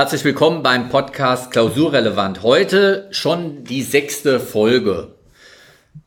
Herzlich willkommen beim Podcast Klausurrelevant. Heute schon die sechste Folge.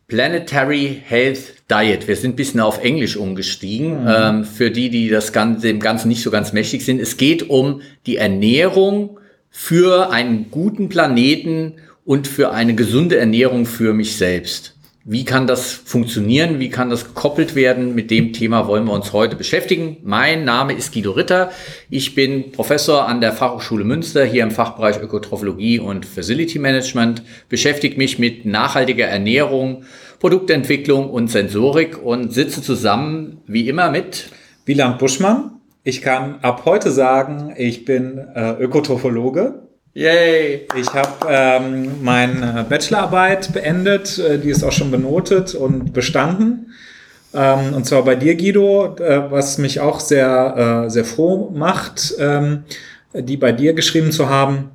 Planetary Health Diet. Wir sind ein bisschen auf Englisch umgestiegen. Mhm. Ähm, für die, die das Ganze, dem Ganzen nicht so ganz mächtig sind. Es geht um die Ernährung für einen guten Planeten und für eine gesunde Ernährung für mich selbst. Wie kann das funktionieren? Wie kann das gekoppelt werden? Mit dem Thema wollen wir uns heute beschäftigen. Mein Name ist Guido Ritter. Ich bin Professor an der Fachhochschule Münster hier im Fachbereich Ökotrophologie und Facility Management. Beschäftige mich mit nachhaltiger Ernährung, Produktentwicklung und Sensorik und sitze zusammen wie immer mit Wieland Buschmann. Ich kann ab heute sagen, ich bin äh, Ökotrophologe Yay! Ich habe ähm, meine Bachelorarbeit beendet, äh, die ist auch schon benotet und bestanden. Ähm, und zwar bei dir, Guido, äh, was mich auch sehr, äh, sehr froh macht, ähm, die bei dir geschrieben zu haben.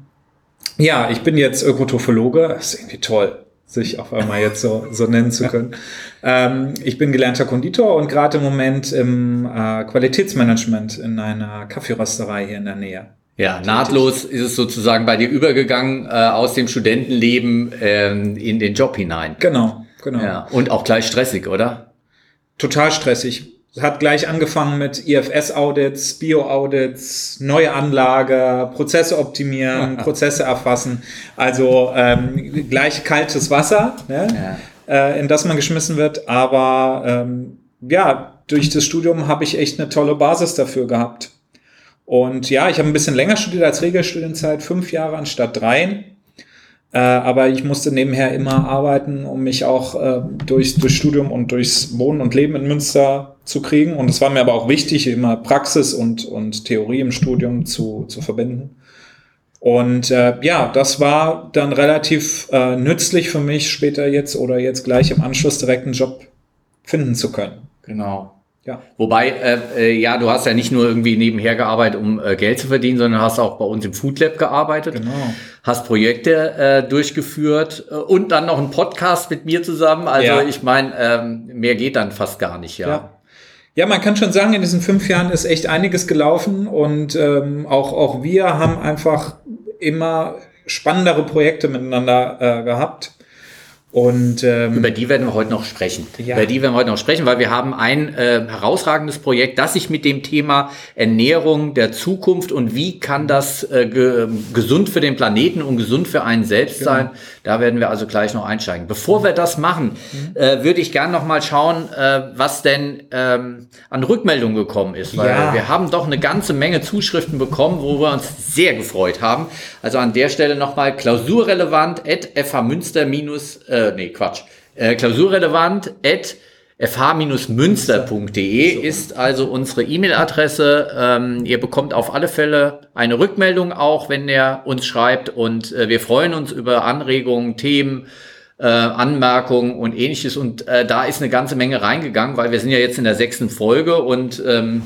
Ja, ich bin jetzt Ökotrophologe, das ist irgendwie toll, sich auf einmal jetzt so, so nennen zu können. ähm, ich bin gelernter Konditor und gerade im Moment im äh, Qualitätsmanagement in einer Kaffeerösterei hier in der Nähe. Ja, nahtlos ist es sozusagen bei dir übergegangen äh, aus dem Studentenleben ähm, in den Job hinein. Genau, genau. Ja, und auch gleich stressig, oder? Total stressig. Hat gleich angefangen mit IFS-Audits, Bio-Audits, neue Anlage, Prozesse optimieren, Prozesse erfassen. Also ähm, gleich kaltes Wasser, ne? ja. äh, in das man geschmissen wird. Aber ähm, ja, durch das Studium habe ich echt eine tolle Basis dafür gehabt. Und ja, ich habe ein bisschen länger studiert als Regelstudienzeit, fünf Jahre anstatt dreien. Äh, aber ich musste nebenher immer arbeiten, um mich auch äh, durch, durch Studium und durchs Wohnen und Leben in Münster zu kriegen. Und es war mir aber auch wichtig, immer Praxis und, und Theorie im Studium zu, zu verbinden. Und äh, ja, das war dann relativ äh, nützlich für mich, später jetzt oder jetzt gleich im Anschluss direkt einen Job finden zu können. Genau. Ja. Wobei, äh, äh, ja, du hast ja nicht nur irgendwie nebenher gearbeitet, um äh, Geld zu verdienen, sondern hast auch bei uns im Food Lab gearbeitet. Genau. Hast Projekte äh, durchgeführt äh, und dann noch einen Podcast mit mir zusammen. Also ja. ich meine, ähm, mehr geht dann fast gar nicht, ja. ja. Ja, man kann schon sagen, in diesen fünf Jahren ist echt einiges gelaufen und ähm, auch, auch wir haben einfach immer spannendere Projekte miteinander äh, gehabt. Und ähm, über die werden wir heute noch sprechen. Ja. Über die werden wir heute noch sprechen, weil wir haben ein äh, herausragendes Projekt, das sich mit dem Thema Ernährung der Zukunft und wie kann das äh, ge gesund für den Planeten und gesund für einen selbst genau. sein, da werden wir also gleich noch einsteigen. Bevor wir das machen, mhm. äh, würde ich gerne noch mal schauen, äh, was denn ähm, an Rückmeldungen gekommen ist, weil ja. wir haben doch eine ganze Menge Zuschriften bekommen, wo wir uns sehr gefreut haben. Also an der Stelle noch mal klausurrelevant at fhmünster minus äh, nee, Quatsch, äh, klausurrelevant at fh-münster.de ist also unsere E-Mail-Adresse. Ähm, ihr bekommt auf alle Fälle eine Rückmeldung auch, wenn ihr uns schreibt und äh, wir freuen uns über Anregungen, Themen, äh, Anmerkungen und ähnliches und äh, da ist eine ganze Menge reingegangen, weil wir sind ja jetzt in der sechsten Folge und ähm,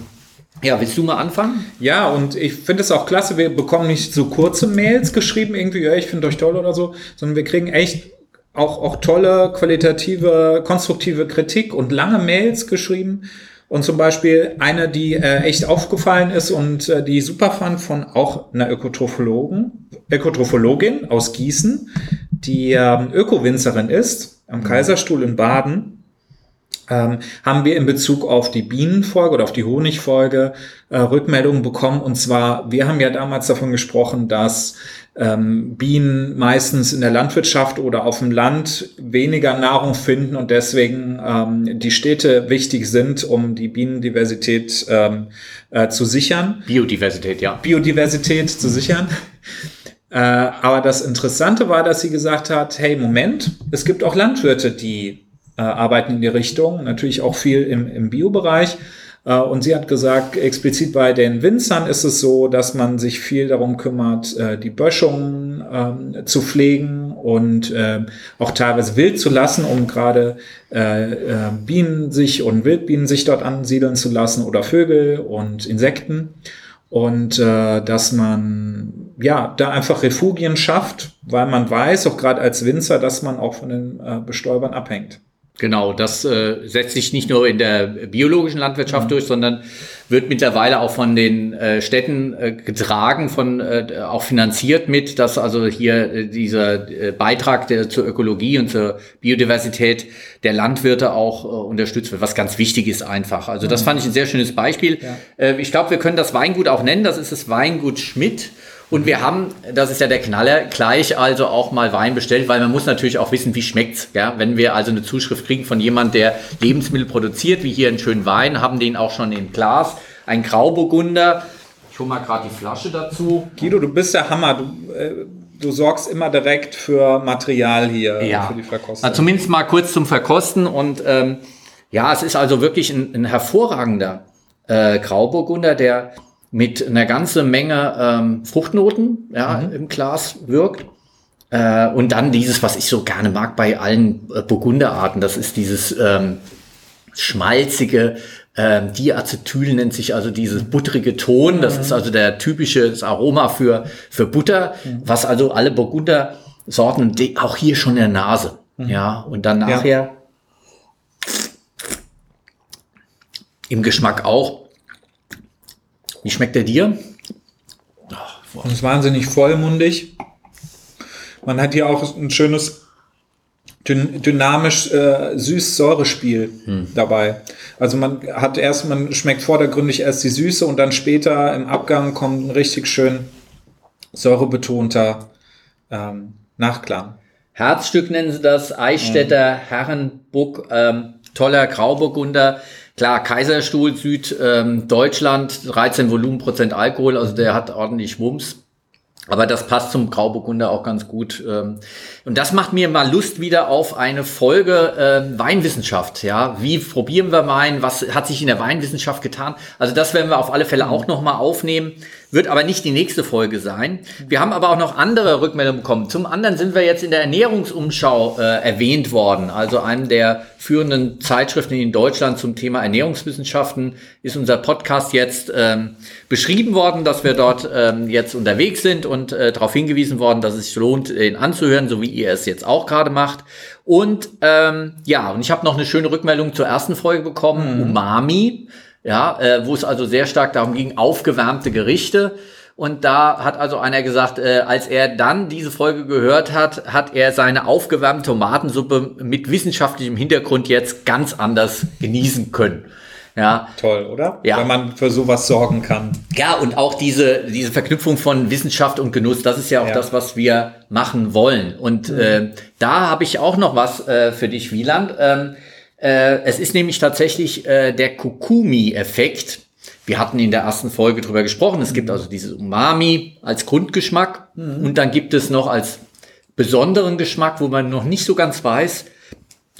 ja, willst du mal anfangen? Ja, und ich finde es auch klasse, wir bekommen nicht so kurze Mails geschrieben, irgendwie, ja, ich finde euch toll oder so, sondern wir kriegen echt auch, auch tolle, qualitative, konstruktive Kritik und lange Mails geschrieben. Und zum Beispiel eine, die äh, echt aufgefallen ist und äh, die super fand von auch einer Ökotrophologen, Ökotrophologin aus Gießen, die ähm, Ökowinzerin ist, am Kaiserstuhl in Baden ähm, haben wir in Bezug auf die Bienenfolge oder auf die Honigfolge äh, Rückmeldungen bekommen. Und zwar, wir haben ja damals davon gesprochen, dass ähm, Bienen meistens in der Landwirtschaft oder auf dem Land weniger Nahrung finden und deswegen ähm, die Städte wichtig sind, um die Bienendiversität ähm, äh, zu sichern. Biodiversität, ja. Biodiversität zu sichern. Äh, aber das Interessante war, dass sie gesagt hat, hey, Moment, es gibt auch Landwirte, die äh, arbeiten in die Richtung, natürlich auch viel im, im Bio-Bereich. Äh, und sie hat gesagt, explizit bei den Winzern ist es so, dass man sich viel darum kümmert, äh, die Böschungen ähm, zu pflegen und äh, auch teilweise wild zu lassen, um gerade äh, äh, Bienen sich und Wildbienen sich dort ansiedeln zu lassen oder Vögel und Insekten. Und äh, dass man ja da einfach Refugien schafft, weil man weiß, auch gerade als Winzer, dass man auch von den äh, Bestäubern abhängt. Genau, das äh, setzt sich nicht nur in der biologischen Landwirtschaft mhm. durch, sondern wird mittlerweile auch von den äh, Städten äh, getragen, von äh, auch finanziert mit, dass also hier äh, dieser äh, Beitrag der, zur Ökologie und zur Biodiversität der Landwirte auch äh, unterstützt wird, was ganz wichtig ist einfach. Also das fand ich ein sehr schönes Beispiel. Ja. Äh, ich glaube, wir können das Weingut auch nennen. Das ist das Weingut Schmidt. Und wir haben, das ist ja der Knaller, gleich also auch mal Wein bestellt, weil man muss natürlich auch wissen, wie schmeckt's. Ja? Wenn wir also eine Zuschrift kriegen von jemand, der Lebensmittel produziert, wie hier einen schönen Wein, haben den auch schon im Glas, ein Grauburgunder. Ich hole mal gerade die Flasche dazu. Guido, du bist der Hammer. Du, äh, du sorgst immer direkt für Material hier, ja. für die Verkostung. Na, zumindest mal kurz zum Verkosten. Und ähm, ja, es ist also wirklich ein, ein hervorragender äh, Grauburgunder, der mit einer ganzen Menge ähm, Fruchtnoten ja, mhm. im Glas wirkt. Äh, und dann dieses, was ich so gerne mag bei allen äh, Burgunderarten, das ist dieses ähm, schmalzige, ähm, Diacetyl nennt sich also dieses buttrige Ton. Das mhm. ist also der typische Aroma für, für Butter, mhm. was also alle Burgunder Sorten, auch hier schon in der Nase. Mhm. Ja, und dann nachher ja. im Geschmack auch wie schmeckt der dir? Oh, ist wahnsinnig vollmundig. Man hat hier auch ein schönes dynamisch äh, süß-säure-Spiel hm. dabei. Also man hat erst, man schmeckt vordergründig erst die Süße und dann später im Abgang kommt ein richtig schön säurebetonter ähm, Nachklang. Herzstück nennen sie das, Eichstätter, mhm. Herrenbuck, ähm, toller Grauburgunder. Klar, Kaiserstuhl, Süddeutschland, ähm, 13 Volumenprozent Alkohol, also der hat ordentlich Wumms. Aber das passt zum Grauburgunder auch ganz gut. Ähm. Und das macht mir mal Lust wieder auf eine Folge äh, Weinwissenschaft. Ja, wie probieren wir Wein? Was hat sich in der Weinwissenschaft getan? Also das werden wir auf alle Fälle auch noch mal aufnehmen. Wird aber nicht die nächste Folge sein. Wir haben aber auch noch andere Rückmeldungen bekommen. Zum anderen sind wir jetzt in der Ernährungsumschau äh, erwähnt worden. Also einem der führenden Zeitschriften in Deutschland zum Thema Ernährungswissenschaften ist unser Podcast jetzt ähm, beschrieben worden, dass wir dort ähm, jetzt unterwegs sind und äh, darauf hingewiesen worden, dass es sich lohnt, ihn anzuhören, so wie ihr es jetzt auch gerade macht. Und ähm, ja, und ich habe noch eine schöne Rückmeldung zur ersten Folge bekommen, mhm. Umami, ja, äh, wo es also sehr stark darum ging, aufgewärmte Gerichte. Und da hat also einer gesagt, äh, als er dann diese Folge gehört hat, hat er seine aufgewärmte Tomatensuppe mit wissenschaftlichem Hintergrund jetzt ganz anders genießen können. Ja. Toll, oder? Ja. Wenn man für sowas sorgen kann. Ja, und auch diese, diese Verknüpfung von Wissenschaft und Genuss, das ist ja auch ja. das, was wir machen wollen. Und mhm. äh, da habe ich auch noch was äh, für dich, Wieland. Ähm, äh, es ist nämlich tatsächlich äh, der Kokumi-Effekt. Wir hatten in der ersten Folge drüber gesprochen. Es gibt also dieses Umami als Grundgeschmack mhm. und dann gibt es noch als besonderen Geschmack, wo man noch nicht so ganz weiß,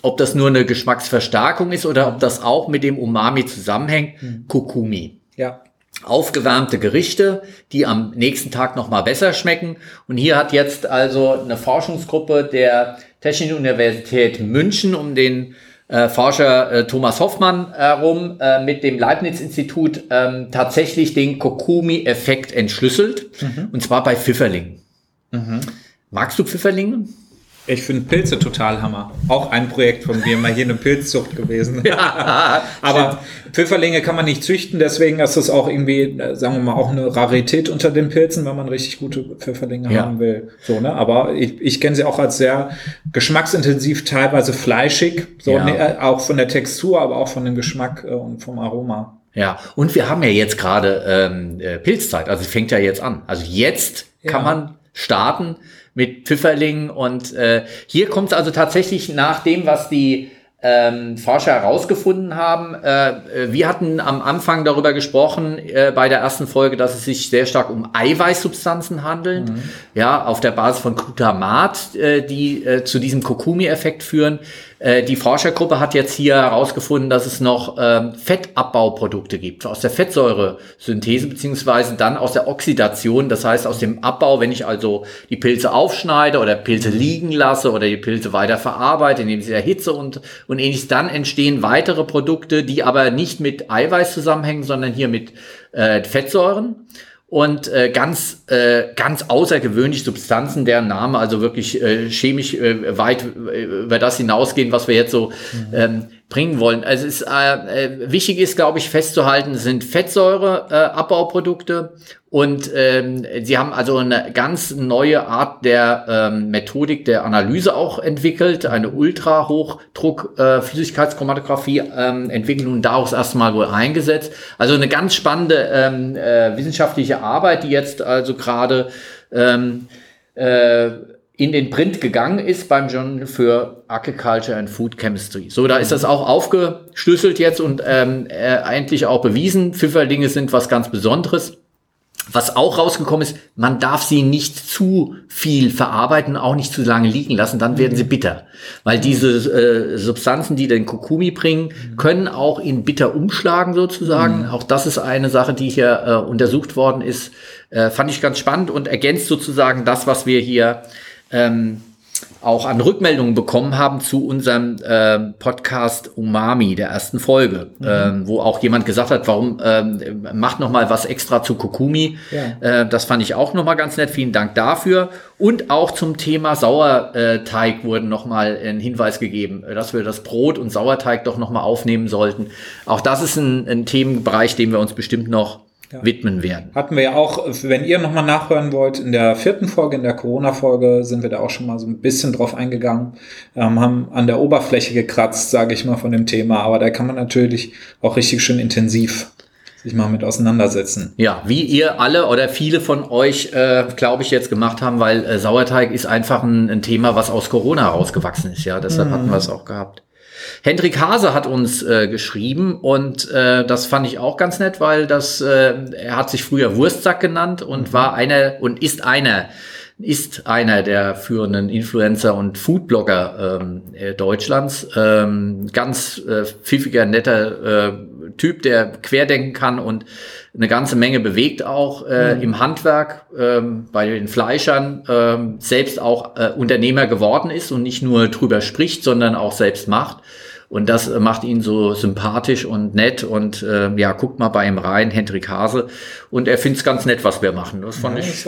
ob das nur eine Geschmacksverstärkung ist oder ob das auch mit dem Umami zusammenhängt. Mhm. Kokumi. Ja. Aufgewärmte Gerichte, die am nächsten Tag noch mal besser schmecken. Und hier hat jetzt also eine Forschungsgruppe der Technischen Universität München um den äh, Forscher äh, Thomas Hoffmann herum äh, mit dem Leibniz-Institut ähm, tatsächlich den Kokumi-Effekt entschlüsselt. Mhm. Und zwar bei Pfifferlingen. Mhm. Magst du Pfifferlinge? Ich finde Pilze total Hammer. Auch ein Projekt von mir, mal hier eine Pilzzucht gewesen. ja, Aber Pfifferlinge kann man nicht züchten, deswegen ist das auch irgendwie, äh, sagen wir mal, auch eine Rarität unter den Pilzen, wenn man richtig gute Pfifferlinge ja. haben will. So, ne? Aber ich, ich kenne sie auch als sehr geschmacksintensiv, teilweise fleischig, so ja. ne, auch von der Textur, aber auch von dem Geschmack äh, und vom Aroma. Ja, und wir haben ja jetzt gerade ähm, äh, Pilzzeit, also es fängt ja jetzt an. Also jetzt kann man starten mit Pfifferlingen. Und äh, hier kommt es also tatsächlich nach dem, was die ähm, Forscher herausgefunden haben. Äh, äh, wir hatten am Anfang darüber gesprochen, äh, bei der ersten Folge, dass es sich sehr stark um Eiweißsubstanzen handelt, mhm. ja, auf der Basis von Glutamat, äh, die äh, zu diesem Kokumi-Effekt führen. Äh, die Forschergruppe hat jetzt hier herausgefunden, dass es noch ähm, Fettabbauprodukte gibt, aus der Fettsäuresynthese beziehungsweise dann aus der Oxidation, das heißt aus dem Abbau, wenn ich also die Pilze aufschneide oder Pilze liegen lasse oder die Pilze weiter verarbeite, indem sie erhitze und, und ähnliches, dann entstehen weitere Produkte, die aber nicht mit Eiweiß zusammenhängen, sondern hier mit äh, Fettsäuren und äh, ganz, äh, ganz außergewöhnlich Substanzen, deren Name also wirklich äh, chemisch äh, weit äh, über das hinausgehen, was wir jetzt so mhm. ähm, bringen wollen. Also ist, äh, äh, wichtig ist, glaube ich, festzuhalten, sind Fettsäureabbau-Produkte und ähm, sie haben also eine ganz neue Art der ähm, Methodik der Analyse auch entwickelt, eine Ultrahochdruck äh, ähm, entwickelt und daraus erstmal wohl eingesetzt. Also eine ganz spannende ähm, äh, wissenschaftliche Arbeit, die jetzt also gerade ähm, äh, in den Print gegangen ist beim Journal für Agriculture and Food Chemistry. So, da ist das auch aufgeschlüsselt jetzt und ähm, äh, eigentlich auch bewiesen. Pfifferlinge sind was ganz Besonderes. Was auch rausgekommen ist, man darf sie nicht zu viel verarbeiten, auch nicht zu lange liegen lassen, dann werden sie bitter. Weil diese äh, Substanzen, die den Kokumi bringen, können auch in bitter umschlagen sozusagen. Mhm. Auch das ist eine Sache, die hier äh, untersucht worden ist. Äh, fand ich ganz spannend und ergänzt sozusagen das, was wir hier ähm, auch an Rückmeldungen bekommen haben zu unserem äh, Podcast Umami, der ersten Folge, mhm. ähm, wo auch jemand gesagt hat, warum ähm, macht noch mal was extra zu Kokumi. Ja. Äh, das fand ich auch noch mal ganz nett. Vielen Dank dafür. Und auch zum Thema Sauerteig wurde noch mal ein Hinweis gegeben, dass wir das Brot und Sauerteig doch noch mal aufnehmen sollten. Auch das ist ein, ein Themenbereich, den wir uns bestimmt noch ja. widmen werden. Hatten wir ja auch, wenn ihr nochmal nachhören wollt, in der vierten Folge, in der Corona-Folge, sind wir da auch schon mal so ein bisschen drauf eingegangen, ähm, haben an der Oberfläche gekratzt, sage ich mal, von dem Thema, aber da kann man natürlich auch richtig schön intensiv sich mal mit auseinandersetzen. Ja, wie ihr alle oder viele von euch, äh, glaube ich, jetzt gemacht haben, weil äh, Sauerteig ist einfach ein, ein, Thema, was aus Corona herausgewachsen ist. Ja, deshalb mhm. hatten wir es auch gehabt. Hendrik Hase hat uns äh, geschrieben und äh, das fand ich auch ganz nett, weil das, äh, er hat sich früher Wurstsack genannt und mhm. war einer und ist einer ist einer der führenden Influencer und Foodblogger ähm, äh, Deutschlands. Ähm, ganz äh, pfiffiger, netter äh, Typ, der querdenken kann und eine ganze Menge bewegt auch äh, mhm. im Handwerk, ähm, bei den Fleischern, ähm, selbst auch äh, Unternehmer geworden ist und nicht nur drüber spricht, sondern auch selbst macht. Und das äh, macht ihn so sympathisch und nett. Und äh, ja, guckt mal bei ihm rein, Hendrik Hase. Und er findet es ganz nett, was wir machen. Das fand ja, ich.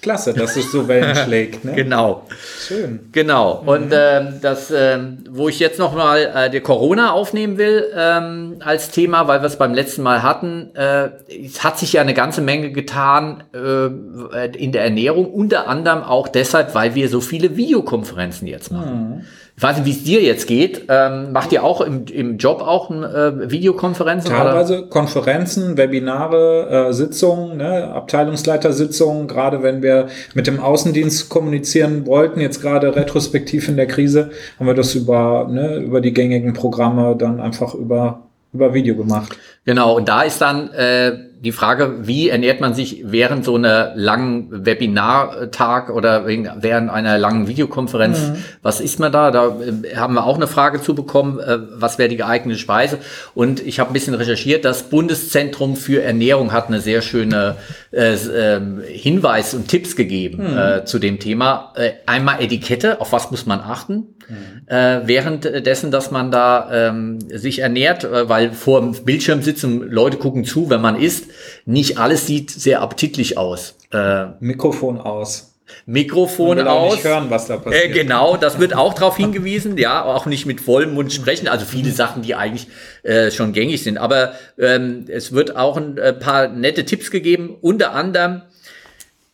Klasse, dass es so Wellen schlägt. Ne? Genau. Schön. Genau. Mhm. Und äh, das, äh, wo ich jetzt noch mal äh, die Corona aufnehmen will ähm, als Thema, weil wir es beim letzten Mal hatten, äh, es hat sich ja eine ganze Menge getan äh, in der Ernährung, unter anderem auch deshalb, weil wir so viele Videokonferenzen jetzt machen. Mhm. Ich weiß nicht, wie es dir jetzt geht. Ähm, macht ihr auch im, im Job auch äh, Videokonferenzen? Teilweise oder? Konferenzen, Webinare, äh, Sitzungen, ne, Abteilungsleitersitzungen, gerade wenn wir mit dem Außendienst kommunizieren wollten, jetzt gerade retrospektiv in der Krise, haben wir das über, ne, über die gängigen Programme dann einfach über, über Video gemacht. Genau, und da ist dann äh, die Frage, wie ernährt man sich während so einer langen Webinartag oder während einer langen Videokonferenz? Mhm. Was isst man da? Da äh, haben wir auch eine Frage zu bekommen. Äh, was wäre die geeignete Speise? Und ich habe ein bisschen recherchiert. Das Bundeszentrum für Ernährung hat eine sehr schöne äh, äh, Hinweis und Tipps gegeben mhm. äh, zu dem Thema. Äh, einmal Etikette. Auf was muss man achten? Mhm. Äh, währenddessen, dass man da ähm, sich ernährt, äh, weil vor dem Bildschirm sitzen, Leute gucken zu, wenn man isst nicht alles sieht sehr appetitlich aus. Äh, Mikrofon aus. Mikrofon aus. Nicht hören, was da passiert. Äh, genau, das wird auch darauf hingewiesen, ja, auch nicht mit vollem Mund sprechen. Also viele Sachen, die eigentlich äh, schon gängig sind. Aber ähm, es wird auch ein, ein paar nette Tipps gegeben, unter anderem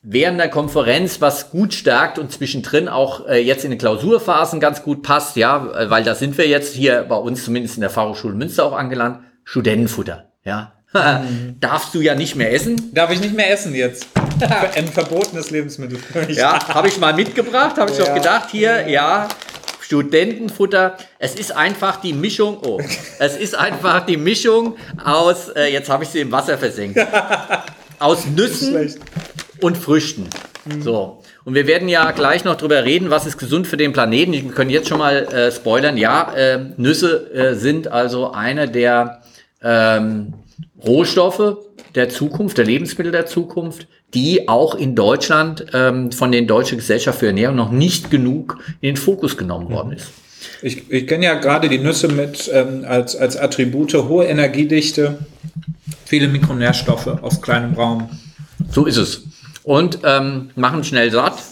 während der Konferenz, was gut stärkt und zwischendrin auch äh, jetzt in den Klausurphasen ganz gut passt, ja, weil da sind wir jetzt hier bei uns zumindest in der Fachhochschule Münster auch angelangt, Studentenfutter, ja. Mhm. Darfst du ja nicht mehr essen. Darf ich nicht mehr essen jetzt? Ein verbotenes Lebensmittel für mich. Ja, habe ich mal mitgebracht, habe ich ja. doch gedacht, hier, ja, Studentenfutter. Es ist einfach die Mischung, oh, es ist einfach die Mischung aus, äh, jetzt habe ich sie im Wasser versenkt, aus Nüssen und Früchten. Mhm. So. Und wir werden ja gleich noch drüber reden, was ist gesund für den Planeten. Ich können jetzt schon mal äh, spoilern. Ja, äh, Nüsse äh, sind also eine der ähm, Rohstoffe der Zukunft, der Lebensmittel der Zukunft, die auch in Deutschland ähm, von den Deutschen Gesellschaft für Ernährung noch nicht genug in den Fokus genommen worden ist. Ich, ich kenne ja gerade die Nüsse mit ähm, als, als Attribute hohe Energiedichte, viele Mikronährstoffe aus kleinem Raum. So ist es. Und ähm, machen schnell satt,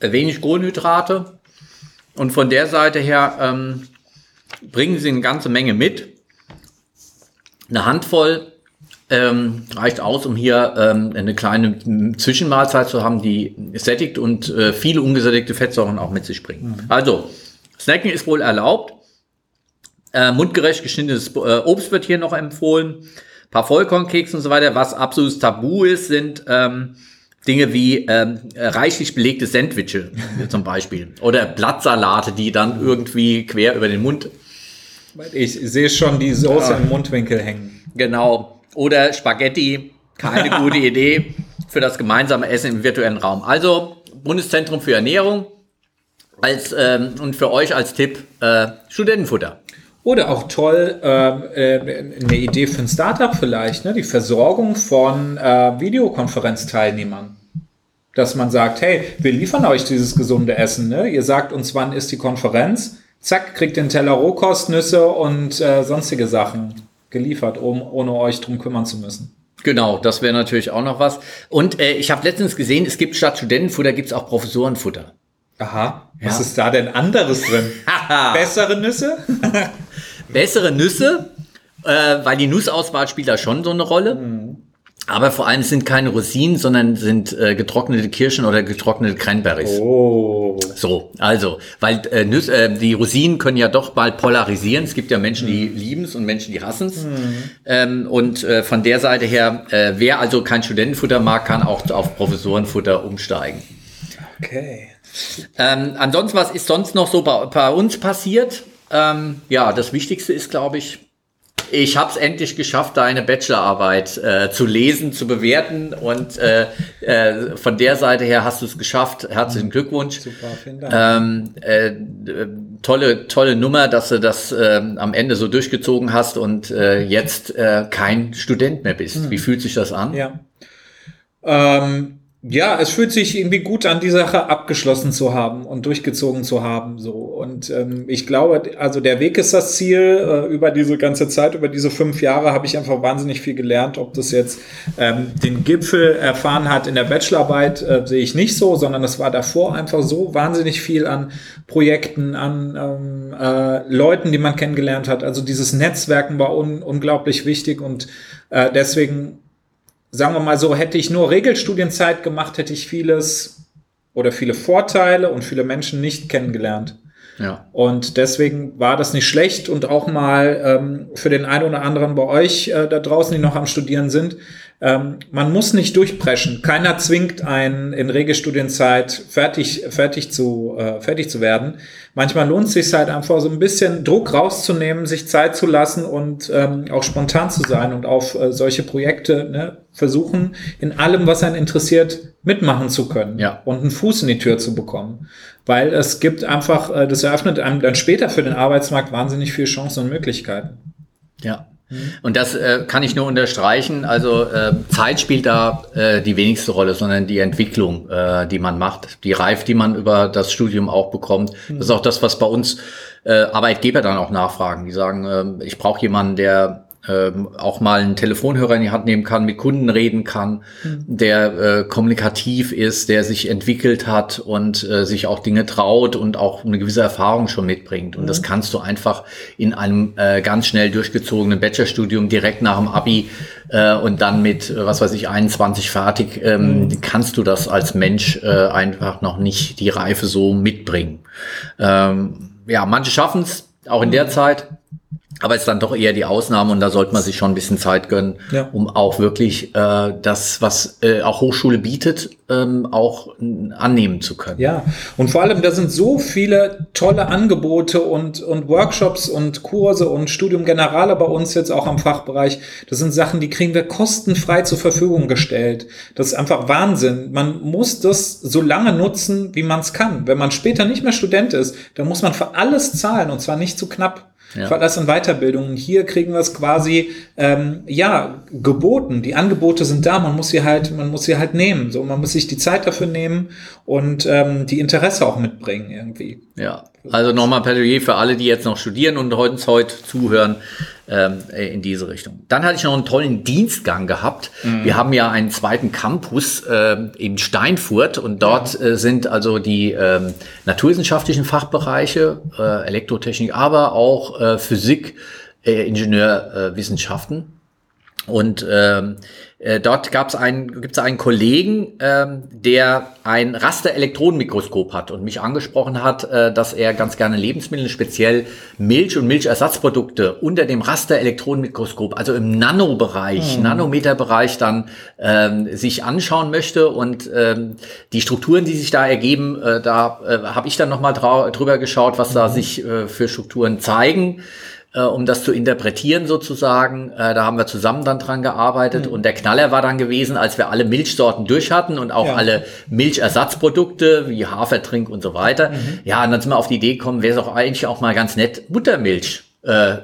wenig Kohlenhydrate. Und von der Seite her ähm, bringen sie eine ganze Menge mit. Eine Handvoll ähm, reicht aus, um hier ähm, eine kleine Zwischenmahlzeit zu haben, die sättigt und äh, viele ungesättigte Fettsäuren auch mit sich bringt. Mhm. Also, Snacken ist wohl erlaubt. Äh, mundgerecht geschnittenes äh, Obst wird hier noch empfohlen. Ein paar Vollkornkekse und so weiter. Was absolutes Tabu ist, sind ähm, Dinge wie ähm, reichlich belegte Sandwiche zum Beispiel. Oder Blattsalate, die dann irgendwie quer über den Mund. Ich sehe schon die Soße ja. im Mundwinkel hängen. Genau. Oder Spaghetti. Keine gute Idee für das gemeinsame Essen im virtuellen Raum. Also Bundeszentrum für Ernährung als ähm, und für euch als Tipp äh, Studentenfutter. Oder auch toll, ähm, äh, eine Idee für ein Startup vielleicht, ne? die Versorgung von äh, Videokonferenzteilnehmern. Dass man sagt, hey, wir liefern euch dieses gesunde Essen. Ne? Ihr sagt uns, wann ist die Konferenz. Zack, kriegt den Teller Rohkostnüsse und äh, sonstige Sachen geliefert, um ohne euch drum kümmern zu müssen. Genau, das wäre natürlich auch noch was. Und äh, ich habe letztens gesehen, es gibt statt Studentenfutter gibt es auch Professorenfutter. Aha, was ja. ist da denn anderes drin? Bessere Nüsse? Bessere Nüsse, äh, weil die Nussauswahl spielt da schon so eine Rolle. Mhm. Aber vor allem sind keine Rosinen, sondern sind äh, getrocknete Kirschen oder getrocknete Cranberries. Oh. So, also, weil äh, Nüsse, äh, die Rosinen können ja doch mal polarisieren. Es gibt ja Menschen, die mhm. lieben es und Menschen, die hassen es. Mhm. Ähm, und äh, von der Seite her, äh, wer also kein Studentenfutter mag, kann auch auf Professorenfutter umsteigen. Okay. Ähm, ansonsten, was ist sonst noch so bei, bei uns passiert? Ähm, ja, das Wichtigste ist, glaube ich, ich habe es endlich geschafft, deine Bachelorarbeit äh, zu lesen, zu bewerten und äh, äh, von der Seite her hast du es geschafft. Herzlichen Glückwunsch. Super, vielen Dank. Ähm, äh, tolle, tolle Nummer, dass du das äh, am Ende so durchgezogen hast und äh, jetzt äh, kein Student mehr bist. Hm. Wie fühlt sich das an? Ja. Ähm ja, es fühlt sich irgendwie gut an, die Sache abgeschlossen zu haben und durchgezogen zu haben. So und ähm, ich glaube, also der Weg ist das Ziel. Äh, über diese ganze Zeit, über diese fünf Jahre, habe ich einfach wahnsinnig viel gelernt. Ob das jetzt ähm, den Gipfel erfahren hat in der Bachelorarbeit, äh, sehe ich nicht so, sondern es war davor einfach so wahnsinnig viel an Projekten, an ähm, äh, Leuten, die man kennengelernt hat. Also dieses Netzwerken war un unglaublich wichtig und äh, deswegen sagen wir mal so, hätte ich nur Regelstudienzeit gemacht, hätte ich vieles oder viele Vorteile und viele Menschen nicht kennengelernt. Ja. Und deswegen war das nicht schlecht und auch mal ähm, für den einen oder anderen bei euch äh, da draußen, die noch am Studieren sind, ähm, man muss nicht durchpreschen. Keiner zwingt einen in Regelstudienzeit fertig, fertig, zu, äh, fertig zu werden. Manchmal lohnt es sich halt einfach so ein bisschen Druck rauszunehmen, sich Zeit zu lassen und ähm, auch spontan zu sein und auf äh, solche Projekte ne, versuchen, in allem, was einen interessiert, mitmachen zu können ja. und einen Fuß in die Tür zu bekommen. Weil es gibt einfach, äh, das eröffnet einem dann später für den Arbeitsmarkt wahnsinnig viele Chancen und Möglichkeiten. Ja. Und das äh, kann ich nur unterstreichen. Also äh, Zeit spielt da äh, die wenigste Rolle, sondern die Entwicklung, äh, die man macht, die Reif, die man über das Studium auch bekommt. Das ist auch das, was bei uns äh, Arbeitgeber dann auch nachfragen. Die sagen, äh, ich brauche jemanden, der ähm, auch mal einen Telefonhörer in die Hand nehmen kann, mit Kunden reden kann, mhm. der äh, kommunikativ ist, der sich entwickelt hat und äh, sich auch Dinge traut und auch eine gewisse Erfahrung schon mitbringt. Und mhm. das kannst du einfach in einem äh, ganz schnell durchgezogenen Bachelorstudium direkt nach dem Abi äh, und dann mit, was weiß ich, 21 fertig, ähm, mhm. kannst du das als Mensch äh, einfach noch nicht die Reife so mitbringen. Ähm, ja, manche schaffen es auch in der mhm. Zeit. Aber es ist dann doch eher die Ausnahme und da sollte man sich schon ein bisschen Zeit gönnen, ja. um auch wirklich äh, das, was äh, auch Hochschule bietet, ähm, auch annehmen zu können. Ja, und vor allem, da sind so viele tolle Angebote und, und Workshops und Kurse und Studium Generale bei uns jetzt auch am Fachbereich. Das sind Sachen, die kriegen wir kostenfrei zur Verfügung gestellt. Das ist einfach Wahnsinn. Man muss das so lange nutzen, wie man es kann. Wenn man später nicht mehr Student ist, dann muss man für alles zahlen und zwar nicht zu knapp. Ja. Das sind Weiterbildungen. Hier kriegen wir es quasi ähm, ja geboten. Die Angebote sind da. Man muss sie halt, man muss sie halt nehmen. So, man muss sich die Zeit dafür nehmen und ähm, die Interesse auch mitbringen irgendwie. Ja. Also nochmal Plädoyer für alle, die jetzt noch studieren und heute, heute zuhören ähm, in diese Richtung. Dann hatte ich noch einen tollen Dienstgang gehabt. Mhm. Wir haben ja einen zweiten Campus äh, in Steinfurt und dort äh, sind also die äh, naturwissenschaftlichen Fachbereiche, äh, Elektrotechnik, aber auch äh, Physik, äh, Ingenieurwissenschaften. Und ähm, äh, dort gab's einen, gibt es einen Kollegen, ähm, der ein Raster-Elektronenmikroskop hat und mich angesprochen hat, äh, dass er ganz gerne Lebensmittel, speziell Milch und Milchersatzprodukte unter dem Raster-Elektronenmikroskop, also im Nanobereich, mhm. Nanometerbereich dann ähm, sich anschauen möchte und ähm, die Strukturen, die sich da ergeben, äh, da äh, habe ich dann nochmal drüber geschaut, was mhm. da sich äh, für Strukturen zeigen äh, um das zu interpretieren sozusagen. Äh, da haben wir zusammen dann dran gearbeitet mhm. und der Knaller war dann gewesen, als wir alle Milchsorten durch hatten und auch ja. alle Milchersatzprodukte wie Hafertrink und so weiter. Mhm. Ja, und dann sind wir auf die Idee gekommen, wäre es auch eigentlich auch mal ganz nett, Muttermilch äh,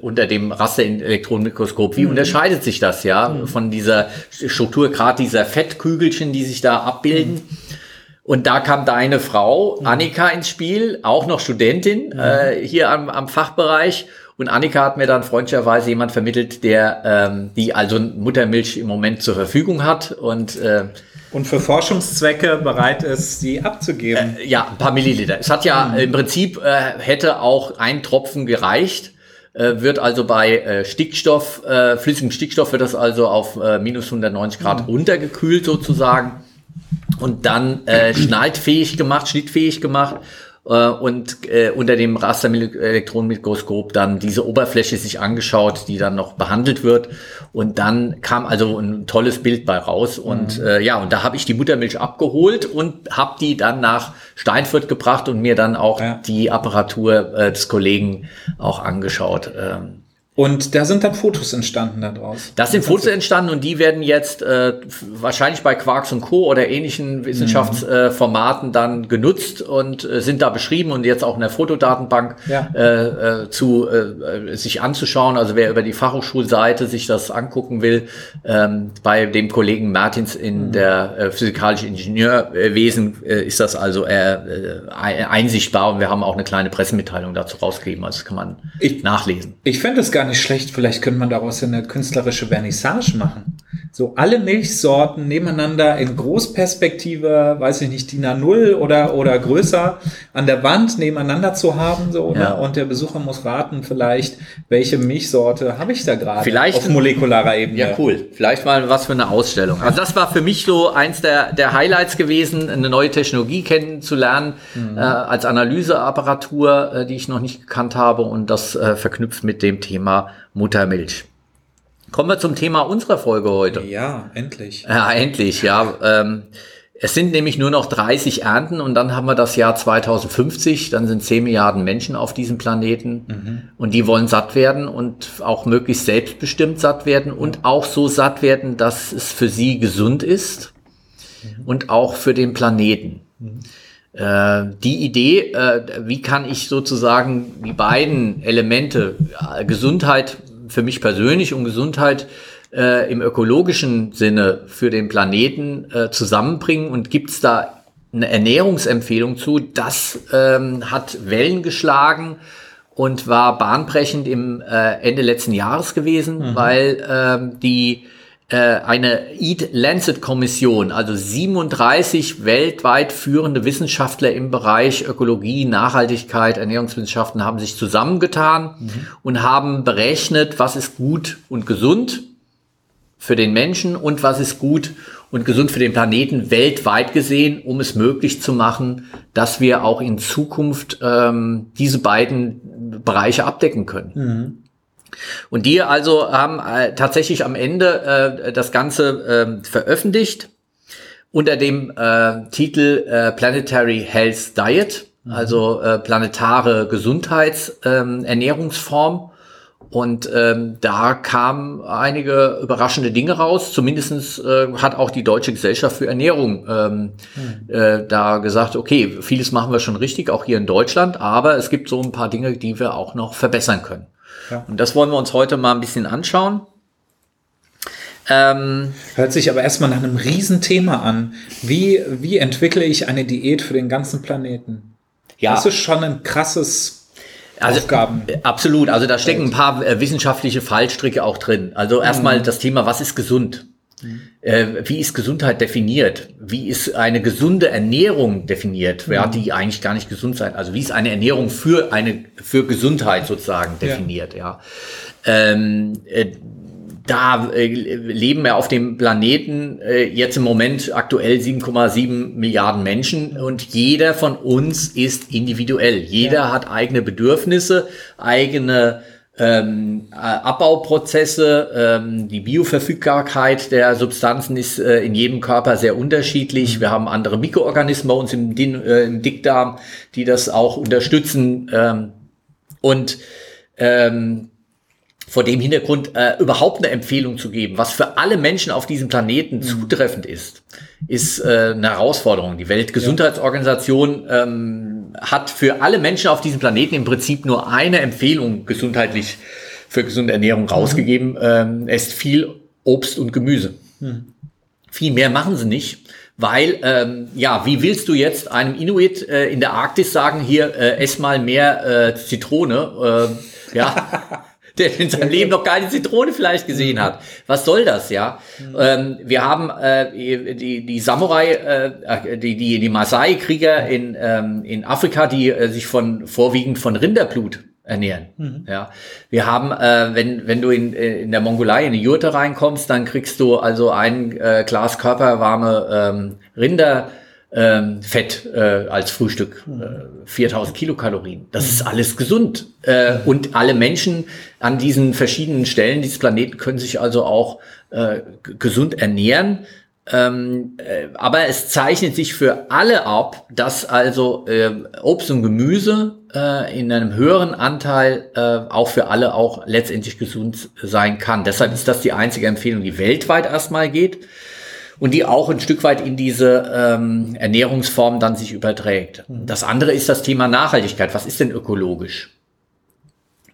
unter dem Rasterelektronenmikroskop. Wie mhm. unterscheidet sich das ja mhm. von dieser Struktur, gerade dieser Fettkügelchen, die sich da abbilden? Mhm. Und da kam deine Frau, mhm. Annika, ins Spiel, auch noch Studentin mhm. äh, hier am, am Fachbereich. Und Annika hat mir dann freundlicherweise jemand vermittelt, der ähm, die also Muttermilch im Moment zur Verfügung hat und äh, und für Forschungszwecke bereit ist, sie abzugeben. Äh, ja, ein paar Milliliter. Es hat ja mhm. im Prinzip äh, hätte auch ein Tropfen gereicht. Äh, wird also bei äh, Stickstoff, äh, flüssigem Stickstoff wird das also auf äh, minus 190 Grad mhm. runtergekühlt sozusagen und dann äh, schneidfähig gemacht, schnittfähig gemacht äh, und äh, unter dem Rasterelektronenmikroskop dann diese Oberfläche sich angeschaut, die dann noch behandelt wird. Und dann kam also ein tolles Bild bei raus. Und mhm. äh, ja, und da habe ich die Muttermilch abgeholt und habe die dann nach Steinfurt gebracht und mir dann auch ja. die Apparatur äh, des Kollegen auch angeschaut. Ähm, und da sind dann Fotos entstanden daraus. Das sind Fotos entstanden und die werden jetzt äh, wahrscheinlich bei Quarks und Co. oder ähnlichen Wissenschaftsformaten mhm. äh, dann genutzt und äh, sind da beschrieben und jetzt auch in der Fotodatenbank ja. äh, äh, zu äh, sich anzuschauen. Also wer über die Fachhochschulseite sich das angucken will, ähm, bei dem Kollegen Martins in mhm. der äh, physikalischen Ingenieurwesen ist das also einsichtbar und wir haben auch eine kleine Pressemitteilung dazu rausgegeben. Also das kann man ich, nachlesen. Ich fände es gar gar nicht schlecht. Vielleicht könnte man daraus eine künstlerische Vernissage machen. So alle Milchsorten nebeneinander in Großperspektive, weiß ich nicht, DIN A0 oder, oder größer an der Wand nebeneinander zu haben. So, ne? ja. Und der Besucher muss raten, vielleicht, welche Milchsorte habe ich da gerade vielleicht auf molekularer Ebene. Ja, cool. Vielleicht mal was für eine Ausstellung. Also das war für mich so eins der, der Highlights gewesen, eine neue Technologie kennenzulernen, mhm. äh, als Analyseapparatur, äh, die ich noch nicht gekannt habe und das äh, verknüpft mit dem Thema Muttermilch. Kommen wir zum Thema unserer Folge heute. Ja, endlich. Ja, endlich, ja. Ähm, es sind nämlich nur noch 30 Ernten und dann haben wir das Jahr 2050, dann sind 10 Milliarden Menschen auf diesem Planeten mhm. und die wollen satt werden und auch möglichst selbstbestimmt satt werden und auch so satt werden, dass es für sie gesund ist mhm. und auch für den Planeten. Mhm. Äh, die Idee, äh, wie kann ich sozusagen die beiden Elemente, äh, Gesundheit für mich persönlich und Gesundheit äh, im ökologischen Sinne für den Planeten äh, zusammenbringen und gibt es da eine Ernährungsempfehlung zu? Das ähm, hat Wellen geschlagen und war bahnbrechend im Ende letzten Jahres gewesen, mhm. weil ähm, die eine Eat Lancet Kommission, also 37 weltweit führende Wissenschaftler im Bereich Ökologie, Nachhaltigkeit, Ernährungswissenschaften haben sich zusammengetan mhm. und haben berechnet, was ist gut und gesund für den Menschen und was ist gut und gesund für den Planeten weltweit gesehen, um es möglich zu machen, dass wir auch in Zukunft ähm, diese beiden Bereiche abdecken können. Mhm. Und die also haben äh, tatsächlich am Ende äh, das Ganze äh, veröffentlicht unter dem äh, Titel äh, Planetary Health Diet, mhm. also äh, planetare Gesundheitsernährungsform. Ähm, und ähm, da kamen einige überraschende Dinge raus. Zumindestens äh, hat auch die Deutsche Gesellschaft für Ernährung ähm, mhm. äh, da gesagt, okay, vieles machen wir schon richtig, auch hier in Deutschland, aber es gibt so ein paar Dinge, die wir auch noch verbessern können. Ja. Und das wollen wir uns heute mal ein bisschen anschauen. Ähm, Hört sich aber erstmal nach einem Riesenthema an. Wie, wie entwickle ich eine Diät für den ganzen Planeten? ja. das ist schon ein krasses also, Aufgaben. Absolut. Also da stecken ein paar äh, wissenschaftliche Fallstricke auch drin. Also erstmal mhm. das Thema, was ist gesund? Mhm. Wie ist Gesundheit definiert? Wie ist eine gesunde Ernährung definiert? Wer mhm. die eigentlich gar nicht gesund sein? Also wie ist eine Ernährung für eine für Gesundheit sozusagen definiert? Ja. ja. Ähm, äh, da äh, leben wir auf dem Planeten äh, jetzt im Moment aktuell 7,7 Milliarden Menschen und jeder von uns ist individuell. Jeder ja. hat eigene Bedürfnisse, eigene ähm, äh, Abbauprozesse, ähm, die Bioverfügbarkeit der Substanzen ist äh, in jedem Körper sehr unterschiedlich. Wir haben andere Mikroorganismen bei uns im, äh, im Dickdarm, die das auch unterstützen. Ähm, und ähm, vor dem Hintergrund äh, überhaupt eine Empfehlung zu geben, was für alle Menschen auf diesem Planeten mhm. zutreffend ist, ist äh, eine Herausforderung. Die Weltgesundheitsorganisation ähm, hat für alle Menschen auf diesem Planeten im Prinzip nur eine Empfehlung gesundheitlich für gesunde Ernährung rausgegeben. Mhm. Ähm, esst viel Obst und Gemüse. Mhm. Viel mehr machen sie nicht. Weil, ähm, ja, wie willst du jetzt einem Inuit äh, in der Arktis sagen, hier, äh, ess mal mehr äh, Zitrone? Äh, ja, der in seinem Leben noch keine Zitrone vielleicht gesehen hat. Was soll das, ja? Mhm. Ähm, wir haben äh, die, die Samurai, äh, die, die, die Maasai-Krieger in, ähm, in Afrika, die äh, sich von vorwiegend von Rinderblut ernähren. Mhm. Ja, wir haben, äh, wenn wenn du in, in der Mongolei in die Jurte reinkommst, dann kriegst du also ein äh, Glas körperwarme ähm, Rinder ähm, Fett äh, als Frühstück, äh, 4000 Kilokalorien. Das ist alles gesund. Äh, und alle Menschen an diesen verschiedenen Stellen dieses Planeten können sich also auch äh, gesund ernähren. Ähm, äh, aber es zeichnet sich für alle ab, dass also äh, Obst und Gemüse äh, in einem höheren Anteil äh, auch für alle auch letztendlich gesund sein kann. Deshalb ist das die einzige Empfehlung, die weltweit erstmal geht und die auch ein Stück weit in diese ähm, Ernährungsform dann sich überträgt. Mhm. Das andere ist das Thema Nachhaltigkeit. Was ist denn ökologisch?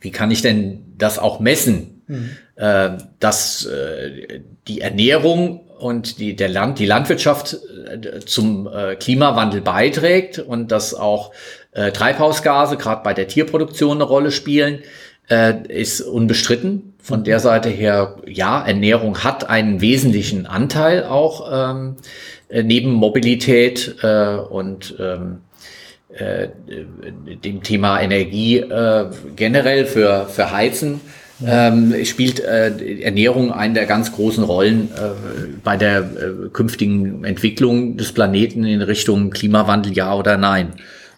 Wie kann ich denn das auch messen, mhm. äh, dass äh, die Ernährung und die, der Land, die Landwirtschaft äh, zum äh, Klimawandel beiträgt und dass auch äh, Treibhausgase gerade bei der Tierproduktion eine Rolle spielen, äh, ist unbestritten. Von der Seite her, ja, Ernährung hat einen wesentlichen Anteil auch ähm, äh, neben Mobilität und ähm, äh, dem Thema Energie äh, generell für, für Heizen. Ähm, spielt äh, Ernährung eine der ganz großen Rollen äh, bei der äh, künftigen Entwicklung des Planeten in Richtung Klimawandel, ja oder nein.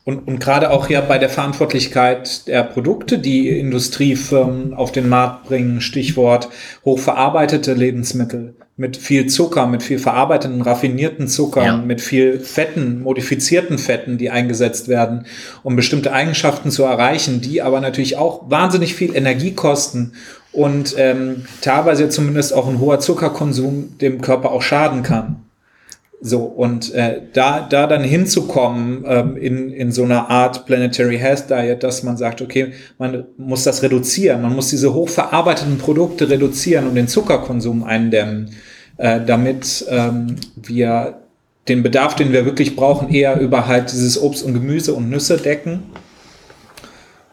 Und, und gerade auch ja bei der Verantwortlichkeit der Produkte, die Industriefirmen auf den Markt bringen, Stichwort hochverarbeitete Lebensmittel mit viel Zucker, mit viel verarbeiteten, raffinierten Zuckern, ja. mit viel Fetten, modifizierten Fetten, die eingesetzt werden, um bestimmte Eigenschaften zu erreichen, die aber natürlich auch wahnsinnig viel Energie kosten und ähm, teilweise zumindest auch ein hoher Zuckerkonsum dem Körper auch schaden kann. So, und äh, da, da dann hinzukommen ähm, in, in so einer Art Planetary Health Diet, dass man sagt, okay, man muss das reduzieren, man muss diese hochverarbeiteten Produkte reduzieren und den Zuckerkonsum eindämmen, äh, damit ähm, wir den Bedarf, den wir wirklich brauchen, eher über halt dieses Obst und Gemüse und Nüsse decken.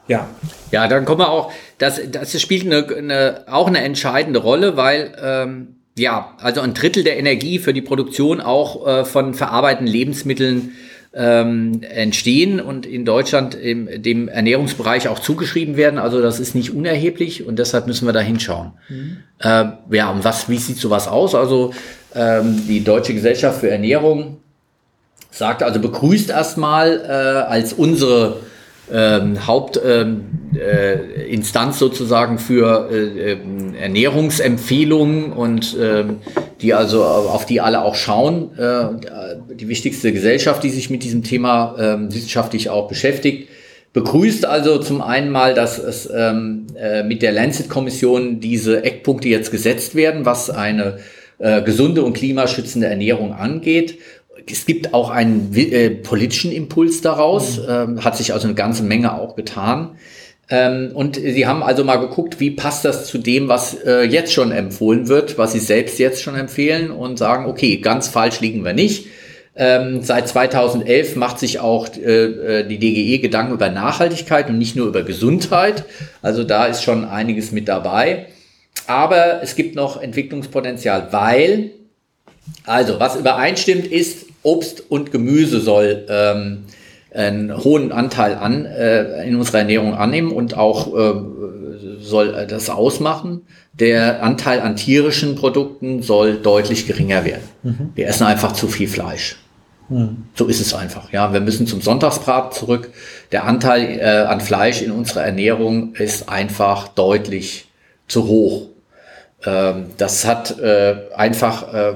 Ja. Ja, dann kommen wir auch, das, das spielt eine, eine, auch eine entscheidende Rolle, weil ähm, ja, also ein Drittel der Energie für die Produktion auch äh, von verarbeiteten Lebensmitteln ähm, entstehen und in Deutschland im, dem Ernährungsbereich auch zugeschrieben werden. Also das ist nicht unerheblich und deshalb müssen wir da hinschauen. Mhm. Äh, ja, und was, wie sieht sowas aus? Also ähm, die Deutsche Gesellschaft für Ernährung sagt also begrüßt erstmal äh, als unsere ähm, Hauptinstanz ähm, äh, sozusagen für äh, ähm, Ernährungsempfehlungen und ähm, die also auf die alle auch schauen. Äh, die wichtigste Gesellschaft, die sich mit diesem Thema wissenschaftlich auch beschäftigt, begrüßt also zum einen mal, dass es ähm, äh, mit der Lancet-Kommission diese Eckpunkte jetzt gesetzt werden, was eine äh, gesunde und klimaschützende Ernährung angeht es gibt auch einen äh, politischen Impuls daraus, mhm. ähm, hat sich also eine ganze Menge auch getan. Ähm, und sie haben also mal geguckt, wie passt das zu dem, was äh, jetzt schon empfohlen wird, was sie selbst jetzt schon empfehlen und sagen, okay, ganz falsch liegen wir nicht. Ähm, seit 2011 macht sich auch äh, äh die DGE Gedanken über Nachhaltigkeit und nicht nur über Gesundheit. Also da ist schon einiges mit dabei. Aber es gibt noch Entwicklungspotenzial, weil, also was übereinstimmt ist, Obst und Gemüse soll ähm, einen hohen Anteil an äh, in unserer Ernährung annehmen und auch äh, soll das ausmachen. Der Anteil an tierischen Produkten soll deutlich geringer werden. Mhm. Wir essen einfach zu viel Fleisch. Mhm. So ist es einfach. Ja, wir müssen zum Sonntagsbrat zurück. Der Anteil äh, an Fleisch in unserer Ernährung ist einfach deutlich zu hoch. Ähm, das hat äh, einfach äh,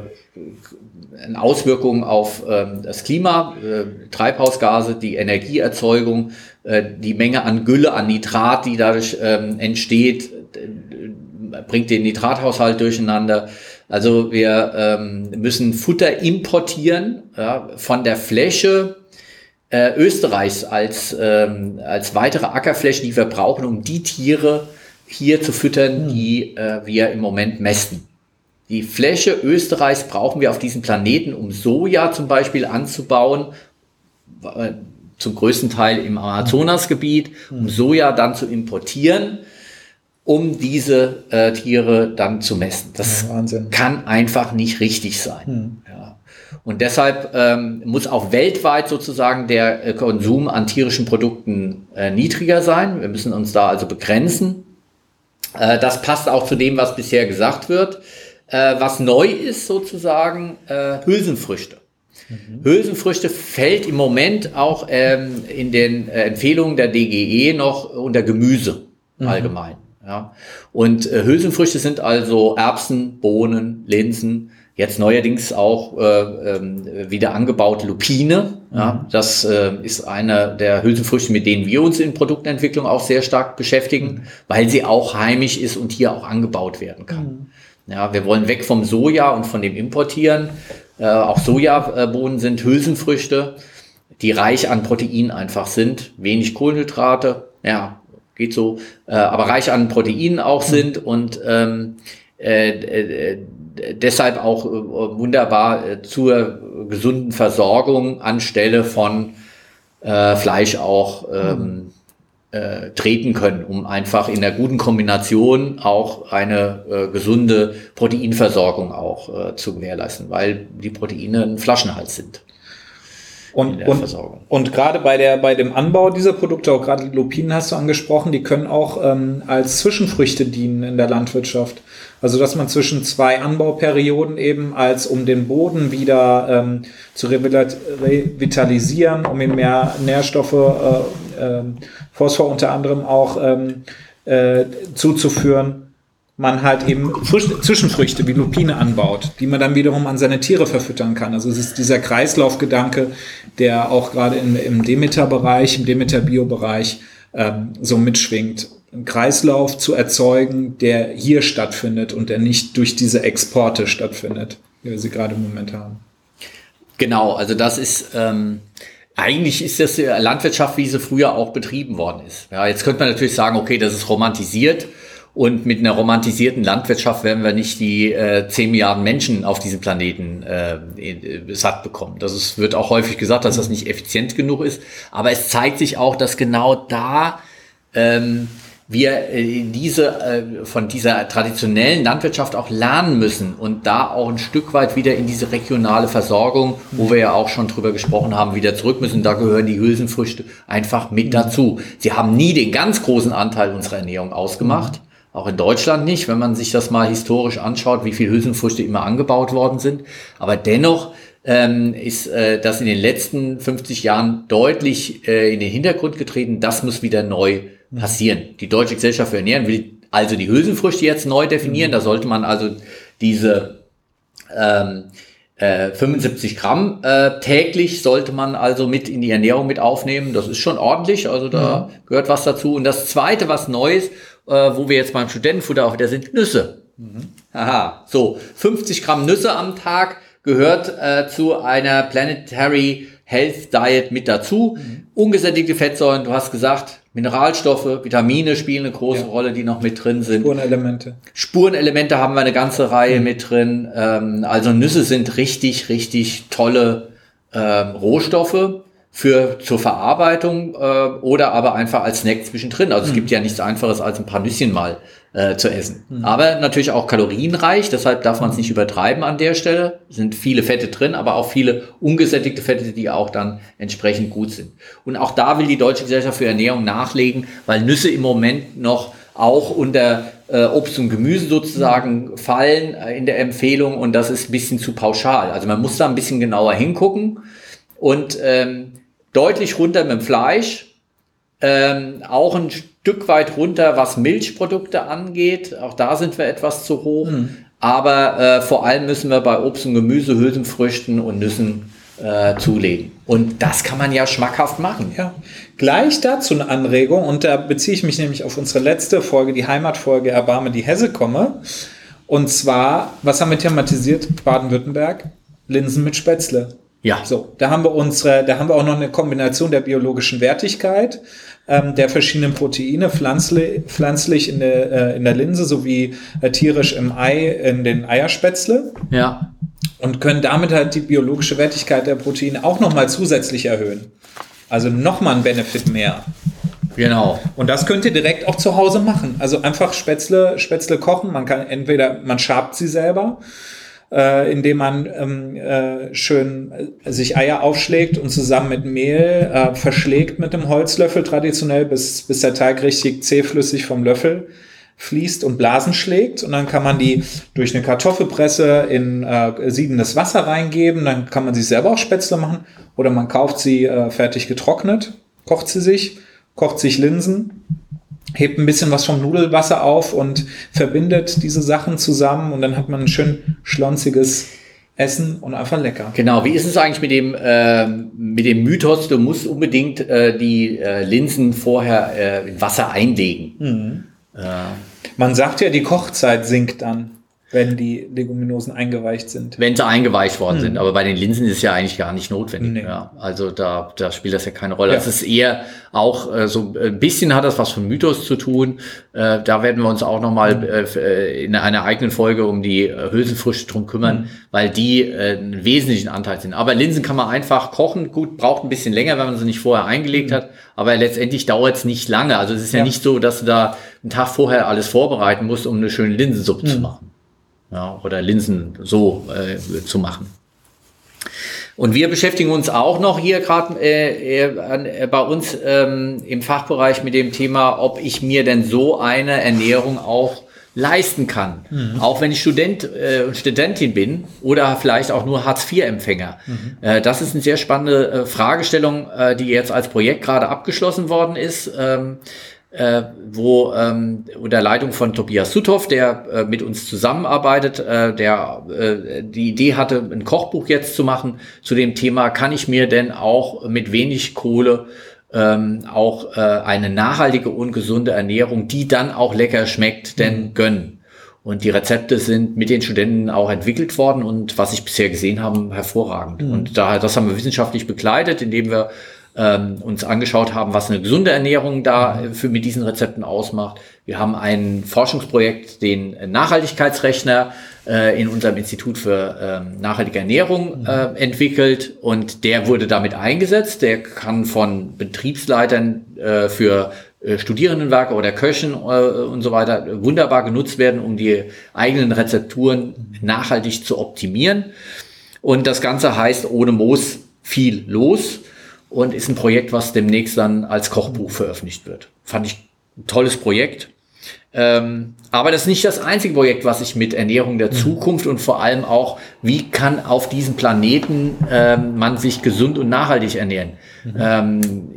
eine Auswirkung auf ähm, das Klima, äh, Treibhausgase, die Energieerzeugung, äh, die Menge an Gülle, an Nitrat, die dadurch ähm, entsteht, bringt den Nitrathaushalt durcheinander. Also wir ähm, müssen Futter importieren ja, von der Fläche äh, Österreichs als, ähm, als weitere Ackerfläche, die wir brauchen, um die Tiere hier zu füttern, die äh, wir im Moment mästen. Die Fläche Österreichs brauchen wir auf diesem Planeten, um Soja zum Beispiel anzubauen, äh, zum größten Teil im Amazonasgebiet, um Soja dann zu importieren, um diese äh, Tiere dann zu messen. Das ja, kann einfach nicht richtig sein. Hm. Ja. Und deshalb ähm, muss auch weltweit sozusagen der äh, Konsum an tierischen Produkten äh, niedriger sein. Wir müssen uns da also begrenzen. Äh, das passt auch zu dem, was bisher gesagt wird. Äh, was neu ist sozusagen, äh, Hülsenfrüchte. Mhm. Hülsenfrüchte fällt im Moment auch ähm, in den äh, Empfehlungen der DGE noch unter Gemüse mhm. allgemein. Ja. Und äh, Hülsenfrüchte sind also Erbsen, Bohnen, Linsen, jetzt neuerdings auch äh, äh, wieder angebaute Lupine. Ja. Mhm. Das äh, ist eine der Hülsenfrüchte, mit denen wir uns in Produktentwicklung auch sehr stark beschäftigen, mhm. weil sie auch heimisch ist und hier auch angebaut werden kann. Ja, wir wollen weg vom Soja und von dem Importieren. Äh, auch Sojabohnen sind Hülsenfrüchte, die reich an Protein einfach sind, wenig Kohlenhydrate, ja, geht so, äh, aber reich an Proteinen auch sind und ähm, äh, äh, deshalb auch äh, wunderbar äh, zur gesunden Versorgung anstelle von Fleisch auch ähm, äh, treten können, um einfach in der guten Kombination auch eine äh, gesunde Proteinversorgung auch äh, zu gewährleisten, weil die Proteine ein Flaschenhals sind. Und, und, und gerade bei, der, bei dem Anbau dieser Produkte, auch gerade die Lupinen hast du angesprochen, die können auch ähm, als Zwischenfrüchte dienen in der Landwirtschaft. Also dass man zwischen zwei Anbauperioden eben als um den Boden wieder ähm, zu revitalisieren, um ihm mehr Nährstoffe, äh, äh, Phosphor unter anderem auch ähm, äh, zuzuführen, man halt eben Frisch Zwischenfrüchte wie Lupine anbaut, die man dann wiederum an seine Tiere verfüttern kann. Also es ist dieser Kreislaufgedanke, der auch gerade im, im Demeter-Bereich, im Demeter-Bio-Bereich ähm, so mitschwingt. Einen Kreislauf zu erzeugen, der hier stattfindet und der nicht durch diese Exporte stattfindet, wie wir sie gerade im Moment haben. Genau, also das ist ähm, eigentlich ist das Landwirtschaft, wie sie früher auch betrieben worden ist. Ja, jetzt könnte man natürlich sagen, okay, das ist romantisiert und mit einer romantisierten Landwirtschaft werden wir nicht die äh, 10 Milliarden Menschen auf diesem Planeten äh, satt bekommen. Das ist, wird auch häufig gesagt, dass das nicht effizient genug ist. Aber es zeigt sich auch, dass genau da ähm, wir äh, diese, äh, von dieser traditionellen Landwirtschaft auch lernen müssen und da auch ein Stück weit wieder in diese regionale Versorgung, wo wir ja auch schon drüber gesprochen haben, wieder zurück müssen. Da gehören die Hülsenfrüchte einfach mit dazu. Sie haben nie den ganz großen Anteil unserer Ernährung ausgemacht. Auch in Deutschland nicht, wenn man sich das mal historisch anschaut, wie viel Hülsenfrüchte immer angebaut worden sind. Aber dennoch ähm, ist äh, das in den letzten 50 Jahren deutlich äh, in den Hintergrund getreten. Das muss wieder neu passieren. Die Deutsche Gesellschaft für Ernährung will also die Hülsenfrüchte jetzt neu definieren. Da sollte man also diese ähm, äh, 75 Gramm äh, täglich sollte man also mit in die Ernährung mit aufnehmen. Das ist schon ordentlich, also da mhm. gehört was dazu. Und das Zweite, was neu ist, äh, wo wir jetzt beim Studentenfutter auch wieder sind, Nüsse. Mhm. Aha, so 50 Gramm Nüsse am Tag gehört äh, zu einer Planetary Health Diet mit dazu. Mhm. Ungesättigte Fettsäuren, du hast gesagt, Mineralstoffe, Vitamine spielen eine große ja. Rolle, die noch mit drin sind. Spurenelemente. Spurenelemente haben wir eine ganze Reihe mhm. mit drin. Ähm, also Nüsse sind richtig, richtig tolle ähm, Rohstoffe für zur Verarbeitung äh, oder aber einfach als Snack zwischendrin. Also mhm. es gibt ja nichts einfaches als ein paar Nüsschen mal äh, zu essen. Mhm. Aber natürlich auch kalorienreich, deshalb darf man es nicht übertreiben an der Stelle. Es sind viele Fette drin, aber auch viele ungesättigte Fette, die auch dann entsprechend gut sind. Und auch da will die Deutsche Gesellschaft für Ernährung nachlegen, weil Nüsse im Moment noch auch unter äh, Obst und Gemüse sozusagen fallen äh, in der Empfehlung und das ist ein bisschen zu pauschal. Also man muss da ein bisschen genauer hingucken und ähm, deutlich runter mit dem Fleisch, ähm, auch ein Stück weit runter, was Milchprodukte angeht. Auch da sind wir etwas zu hoch. Mhm. Aber äh, vor allem müssen wir bei Obst und Gemüse, Hülsenfrüchten und Nüssen äh, zulegen. Und das kann man ja schmackhaft machen. Ja. Gleich dazu eine Anregung, und da beziehe ich mich nämlich auf unsere letzte Folge, die Heimatfolge Erbarme die Hesse komme. Und zwar, was haben wir thematisiert? Baden-Württemberg? Linsen mit Spätzle. Ja. So, da haben wir unsere, da haben wir auch noch eine Kombination der biologischen Wertigkeit ähm, der verschiedenen Proteine, pflanzlich, pflanzlich in der, äh, in der Linse sowie äh, tierisch im Ei in den Eierspätzle. Ja. Und können damit halt die biologische Wertigkeit der Proteine auch nochmal zusätzlich erhöhen. Also nochmal ein Benefit mehr. Genau. Und das könnt ihr direkt auch zu Hause machen. Also einfach Spätzle, Spätzle kochen. Man kann entweder, man schabt sie selber äh, indem man ähm, äh, schön äh, sich Eier aufschlägt und zusammen mit Mehl äh, verschlägt mit dem Holzlöffel traditionell, bis, bis der Teig richtig zähflüssig vom Löffel fließt und Blasen schlägt. Und dann kann man die durch eine Kartoffelpresse in äh, siedendes Wasser reingeben. Dann kann man sich selber auch Spätzle machen. Oder man kauft sie äh, fertig getrocknet, kocht sie sich, kocht sich Linsen hebt ein bisschen was vom Nudelwasser auf und verbindet diese Sachen zusammen und dann hat man ein schön schlonziges Essen und einfach lecker. Genau, wie ist es eigentlich mit dem, äh, mit dem Mythos, du musst unbedingt äh, die äh, Linsen vorher äh, in Wasser einlegen? Mhm. Man sagt ja, die Kochzeit sinkt dann wenn die Leguminosen eingeweicht sind. Wenn sie eingeweicht worden hm. sind. Aber bei den Linsen ist es ja eigentlich gar nicht notwendig. Nee. Ja, also da, da spielt das ja keine Rolle. Ja. Das ist eher auch äh, so ein bisschen hat das was von Mythos zu tun. Äh, da werden wir uns auch nochmal hm. äh, in einer eigenen Folge um die äh, Hülsenfrüchte drum kümmern, hm. weil die äh, einen wesentlichen Anteil sind. Aber Linsen kann man einfach kochen. Gut, braucht ein bisschen länger, wenn man sie nicht vorher eingelegt hm. hat. Aber letztendlich dauert es nicht lange. Also es ist ja, ja, nicht so, dass du da einen Tag vorher alles vorbereiten musst, um eine schöne Linsensuppe zu hm. machen ja, oder Linsen so äh, zu machen. Und wir beschäftigen uns auch noch hier gerade äh, äh, bei uns ähm, im Fachbereich mit dem Thema, ob ich mir denn so eine Ernährung auch leisten kann. Mhm. Auch wenn ich Student äh, und Studentin bin oder vielleicht auch nur Hartz-IV-Empfänger. Mhm. Äh, das ist eine sehr spannende äh, Fragestellung, äh, die jetzt als Projekt gerade abgeschlossen worden ist. Ähm, äh, wo ähm, unter Leitung von Tobias Suthoff, der äh, mit uns zusammenarbeitet, äh, der äh, die Idee hatte, ein Kochbuch jetzt zu machen zu dem Thema, kann ich mir denn auch mit wenig Kohle ähm, auch äh, eine nachhaltige und gesunde Ernährung, die dann auch lecker schmeckt, denn mhm. gönnen. Und die Rezepte sind mit den Studenten auch entwickelt worden und was ich bisher gesehen habe, hervorragend. Mhm. Und da, das haben wir wissenschaftlich begleitet, indem wir ähm, uns angeschaut haben, was eine gesunde Ernährung da für mit diesen Rezepten ausmacht. Wir haben ein Forschungsprojekt, den Nachhaltigkeitsrechner äh, in unserem Institut für ähm, nachhaltige Ernährung äh, entwickelt und der wurde damit eingesetzt. Der kann von Betriebsleitern äh, für äh, Studierendenwerke oder Köchen äh, und so weiter wunderbar genutzt werden, um die eigenen Rezepturen nachhaltig zu optimieren. Und das Ganze heißt ohne Moos viel los und ist ein Projekt, was demnächst dann als Kochbuch veröffentlicht wird. Fand ich ein tolles Projekt. Ähm, aber das ist nicht das einzige Projekt, was ich mit Ernährung der mhm. Zukunft und vor allem auch, wie kann auf diesem Planeten ähm, man sich gesund und nachhaltig ernähren. Mhm. Ähm,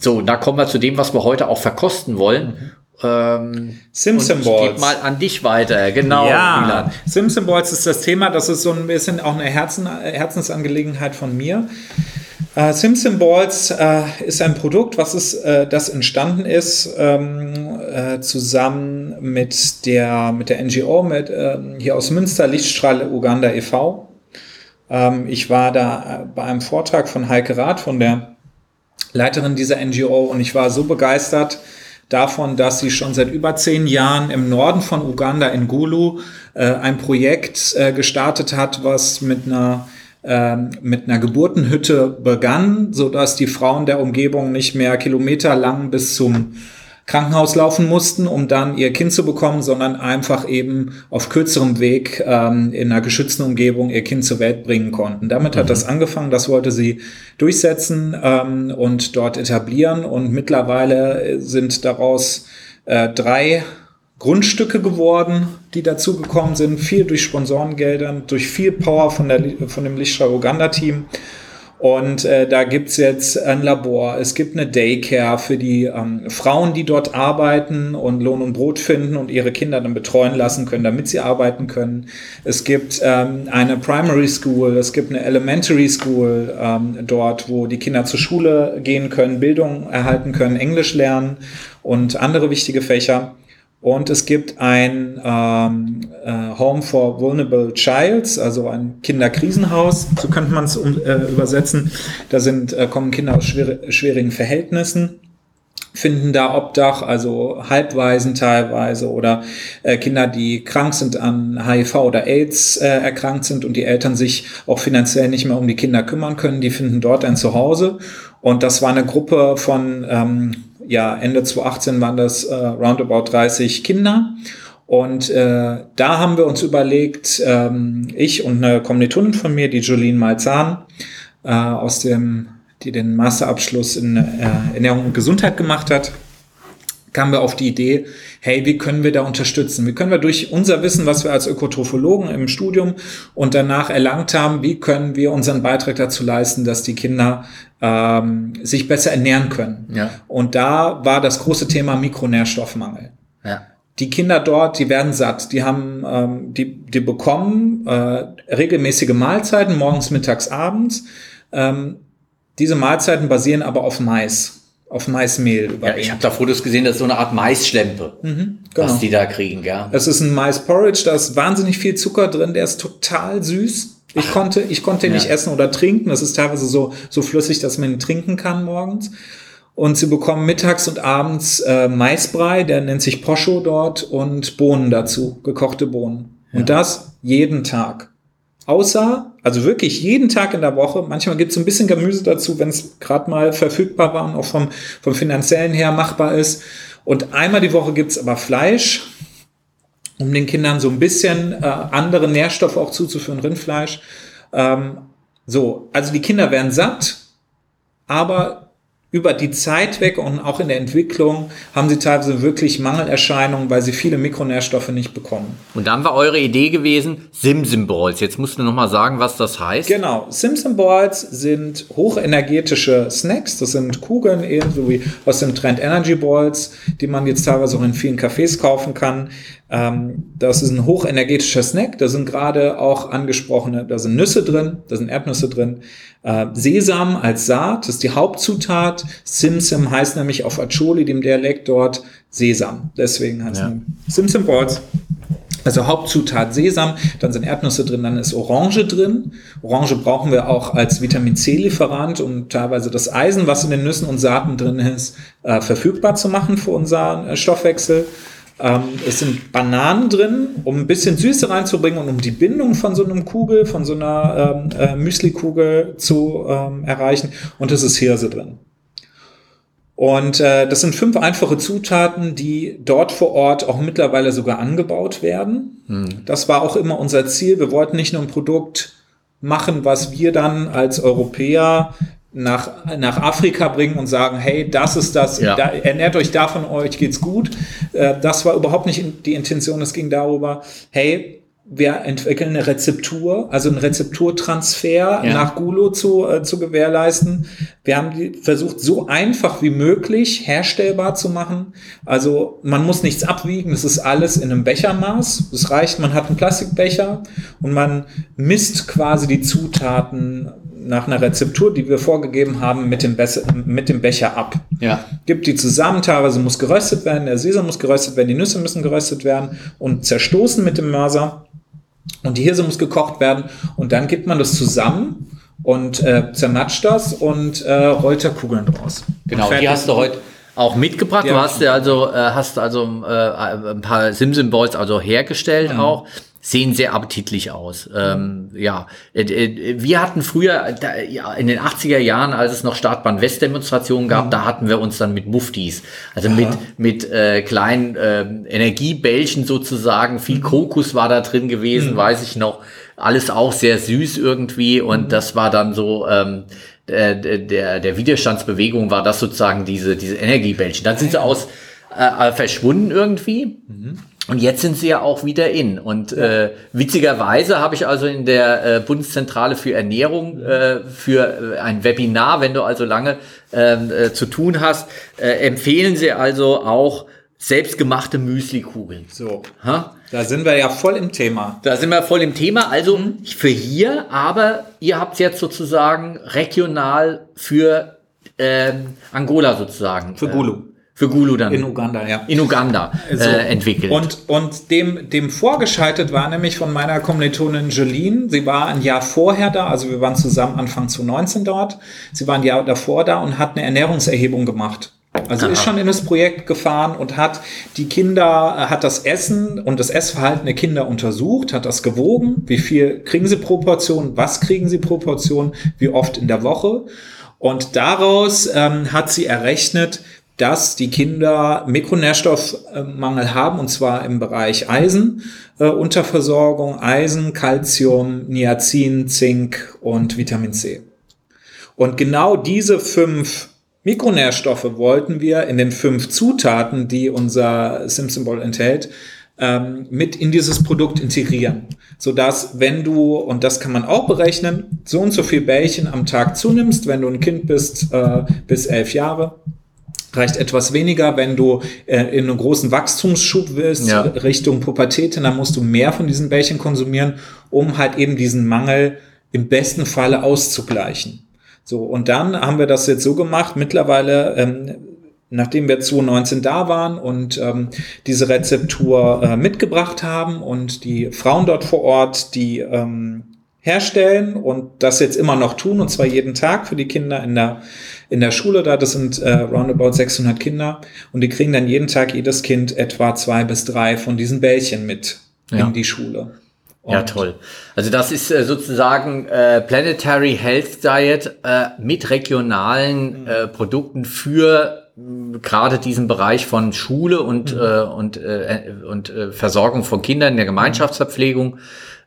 so, da kommen wir zu dem, was wir heute auch verkosten wollen. Mhm. Ähm, Simpson Balls. Geht mal an dich weiter, genau. Ja, Milan. Simpson Balls ist das Thema. Das ist so ein bisschen auch eine Herzen, Herzensangelegenheit von mir. Äh, Simpson Balls äh, ist ein Produkt, was ist, äh, das entstanden ist ähm, äh, zusammen mit der mit der NGO mit ähm, hier aus Münster Lichtstrahl Uganda e.V. Ähm, ich war da äh, bei einem Vortrag von Heike Rath von der Leiterin dieser NGO und ich war so begeistert davon, dass sie schon seit über zehn Jahren im Norden von Uganda in Gulu äh, ein Projekt gestartet hat, was mit einer ähm, mit einer Geburtenhütte begann, so dass die Frauen der Umgebung nicht mehr kilometerlang bis zum Krankenhaus laufen mussten, um dann ihr Kind zu bekommen, sondern einfach eben auf kürzerem Weg ähm, in einer geschützten Umgebung ihr Kind zur Welt bringen konnten. Damit mhm. hat das angefangen, das wollte sie durchsetzen ähm, und dort etablieren und mittlerweile sind daraus äh, drei Grundstücke geworden, die dazugekommen sind, viel durch Sponsorengeldern, durch viel Power von, der, von dem Lichtschrei Uganda-Team. Und äh, da gibt's jetzt ein Labor, es gibt eine Daycare für die ähm, Frauen, die dort arbeiten und Lohn und Brot finden und ihre Kinder dann betreuen lassen können, damit sie arbeiten können. Es gibt ähm, eine Primary School, es gibt eine Elementary School ähm, dort, wo die Kinder zur Schule gehen können, Bildung erhalten können, Englisch lernen und andere wichtige Fächer. Und es gibt ein ähm, äh, Home for Vulnerable Childs, also ein Kinderkrisenhaus, so könnte man es um, äh, übersetzen. Da sind, äh, kommen Kinder aus schwer, schwierigen Verhältnissen, finden da Obdach, also Halbwaisen teilweise oder äh, Kinder, die krank sind an HIV oder AIDS äh, erkrankt sind und die Eltern sich auch finanziell nicht mehr um die Kinder kümmern können, die finden dort ein Zuhause. Und das war eine Gruppe von ähm, ja, Ende 2018 waren das äh, roundabout 30 Kinder. Und äh, da haben wir uns überlegt, ähm, ich und eine Kommilitonin von mir, die Jolene Malzahn, äh, aus dem, die den Masterabschluss in äh, Ernährung und Gesundheit gemacht hat, kamen wir auf die Idee, hey, wie können wir da unterstützen? Wie können wir durch unser Wissen, was wir als Ökotrophologen im Studium und danach erlangt haben, wie können wir unseren Beitrag dazu leisten, dass die Kinder ähm, sich besser ernähren können? Ja. Und da war das große Thema Mikronährstoffmangel. Ja. Die Kinder dort, die werden satt. Die haben, ähm, die, die bekommen äh, regelmäßige Mahlzeiten morgens, mittags, abends. Ähm, diese Mahlzeiten basieren aber auf Mais auf Maismehl Ja, ich habe da Fotos gesehen, das ist so eine Art Maisschlempe, mhm, genau. was die da kriegen, ja. Es ist ein Mais-Porridge, da ist wahnsinnig viel Zucker drin, der ist total süß. Ich Ach. konnte, ich konnte ja. nicht essen oder trinken. Das ist teilweise so, so flüssig, dass man ihn trinken kann morgens. Und sie bekommen mittags und abends äh, Maisbrei, der nennt sich Posho dort, und Bohnen dazu, gekochte Bohnen. Ja. Und das jeden Tag. Außer, also wirklich jeden Tag in der Woche, manchmal gibt es ein bisschen Gemüse dazu, wenn es gerade mal verfügbar war und auch vom, vom finanziellen her machbar ist. Und einmal die Woche gibt es aber Fleisch, um den Kindern so ein bisschen äh, andere Nährstoffe auch zuzuführen, Rindfleisch. Ähm, so, also die Kinder werden satt, aber über die Zeit weg und auch in der Entwicklung haben sie teilweise wirklich Mangelerscheinungen, weil sie viele Mikronährstoffe nicht bekommen. Und dann war eure Idee gewesen, Simsim Balls. Jetzt musst du noch mal sagen, was das heißt. Genau, Simsim Balls sind hochenergetische Snacks. Das sind Kugeln, ebenso wie aus dem Trend Energy Balls, die man jetzt teilweise auch in vielen Cafés kaufen kann. Ähm, das ist ein hochenergetischer Snack. Da sind gerade auch angesprochene, da sind Nüsse drin, da sind Erdnüsse drin. Äh, Sesam als Saat, das ist die Hauptzutat. Simsim heißt nämlich auf Acholi, dem Dialekt dort, Sesam. Deswegen heißt ja. Simsim Balls. Also Hauptzutat Sesam, dann sind Erdnüsse drin, dann ist Orange drin. Orange brauchen wir auch als Vitamin C-Lieferant, um teilweise das Eisen, was in den Nüssen und Saaten drin ist, äh, verfügbar zu machen für unseren äh, Stoffwechsel. Ähm, es sind Bananen drin, um ein bisschen Süße reinzubringen und um die Bindung von so einem Kugel, von so einer ähm, äh, Müsli-Kugel zu ähm, erreichen. Und es ist Hirse drin. Und äh, das sind fünf einfache Zutaten, die dort vor Ort auch mittlerweile sogar angebaut werden. Hm. Das war auch immer unser Ziel. Wir wollten nicht nur ein Produkt machen, was wir dann als Europäer nach, nach Afrika bringen und sagen, hey, das ist das, ja. da, ernährt euch davon, euch geht's gut. Äh, das war überhaupt nicht die Intention. Es ging darüber, hey, wir entwickeln eine Rezeptur, also einen Rezepturtransfer ja. nach Gulo zu, äh, zu gewährleisten. Wir haben die versucht, so einfach wie möglich herstellbar zu machen. Also man muss nichts abwiegen, es ist alles in einem Bechermaß. Es reicht, man hat einen Plastikbecher und man misst quasi die Zutaten nach einer Rezeptur, die wir vorgegeben haben, mit dem, Be mit dem Becher ab. Ja. Gibt die zusammen, teilweise muss geröstet werden, der Sesam muss geröstet werden, die Nüsse müssen geröstet werden und zerstoßen mit dem Mörser. Und die Hirse muss gekocht werden und dann gibt man das zusammen und äh, zermatscht das und äh, rollt da Kugeln draus. Genau, die hast du heute auch mitgebracht. Du hast ja also, äh, hast also äh, ein paar Simsim Balls also hergestellt mhm. auch. Sehen sehr appetitlich aus. Ähm, ja, äh, äh, wir hatten früher in den 80er Jahren, als es noch Startbahn-West-Demonstrationen gab, mhm. da hatten wir uns dann mit Muftis, also Aha. mit, mit äh, kleinen äh, Energiebällchen sozusagen, viel mhm. Krokus war da drin gewesen, mhm. weiß ich noch. Alles auch sehr süß irgendwie und mhm. das war dann so, ähm, der, der, der Widerstandsbewegung war das sozusagen diese, diese Energiebällchen. Dann sind sie aus äh, verschwunden irgendwie. Und jetzt sind sie ja auch wieder in. Und äh, witzigerweise habe ich also in der äh, Bundeszentrale für Ernährung äh, für äh, ein Webinar, wenn du also lange ähm, äh, zu tun hast, äh, empfehlen sie also auch selbstgemachte Müslikugeln. So. Ha? Da sind wir ja voll im Thema. Da sind wir voll im Thema. Also mhm. für hier, aber ihr habt jetzt sozusagen regional für ähm, Angola sozusagen. Für Gulu. Für Gulu dann. In Uganda, ja. In Uganda äh, so. entwickelt. Und, und dem, dem vorgeschaltet war nämlich von meiner Kommilitonin Jeline. Sie war ein Jahr vorher da, also wir waren zusammen Anfang 2019 dort. Sie war ein Jahr davor da und hat eine Ernährungserhebung gemacht. Also Aha. ist schon in das Projekt gefahren und hat die Kinder, äh, hat das Essen und das Essverhalten der Kinder untersucht, hat das gewogen, wie viel kriegen sie pro Portion, was kriegen sie pro Portion, wie oft in der Woche. Und daraus ähm, hat sie errechnet, dass die Kinder Mikronährstoffmangel haben, und zwar im Bereich Eisen, äh, Unterversorgung, Eisen, Calcium, Niacin, Zink und Vitamin C. Und genau diese fünf Mikronährstoffe wollten wir in den fünf Zutaten, die unser Simpson Ball enthält, ähm, mit in dieses Produkt integrieren. Sodass, wenn du, und das kann man auch berechnen, so und so viel Bällchen am Tag zunimmst, wenn du ein Kind bist äh, bis elf Jahre, reicht etwas weniger, wenn du äh, in einen großen Wachstumsschub willst, ja. Richtung Pubertät, dann musst du mehr von diesen Bällchen konsumieren, um halt eben diesen Mangel im besten Falle auszugleichen. So, und dann haben wir das jetzt so gemacht, mittlerweile, ähm, nachdem wir 2019 da waren und ähm, diese Rezeptur äh, mitgebracht haben und die Frauen dort vor Ort, die ähm, herstellen und das jetzt immer noch tun, und zwar jeden Tag für die Kinder in der, in der Schule da. Das sind äh, roundabout 600 Kinder und die kriegen dann jeden Tag jedes Kind etwa zwei bis drei von diesen Bällchen mit ja. in die Schule. Und ja, toll. Also das ist äh, sozusagen äh, Planetary Health Diet äh, mit regionalen mhm. äh, Produkten für gerade diesen Bereich von Schule und, mhm. äh, und, äh, und äh, Versorgung von Kindern in der Gemeinschaftsverpflegung.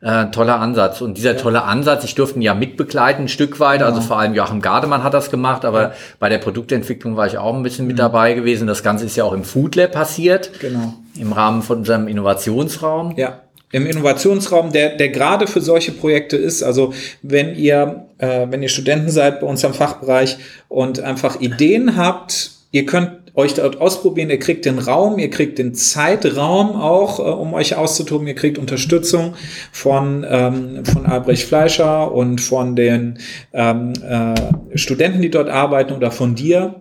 Äh, toller Ansatz. Und dieser tolle Ansatz, ich durfte ihn ja mitbegleiten, ein Stück weit. Also vor allem Joachim Gardemann hat das gemacht, aber ja. bei der Produktentwicklung war ich auch ein bisschen mit mhm. dabei gewesen. Das Ganze ist ja auch im Food Lab passiert. Genau. Im Rahmen von unserem Innovationsraum. Ja im Innovationsraum, der, der gerade für solche Projekte ist. Also wenn ihr, äh, wenn ihr Studenten seid bei uns am Fachbereich und einfach Ideen habt, ihr könnt euch dort ausprobieren, ihr kriegt den Raum, ihr kriegt den Zeitraum auch, äh, um euch auszutoben, ihr kriegt Unterstützung von, ähm, von Albrecht Fleischer und von den ähm, äh, Studenten, die dort arbeiten oder von dir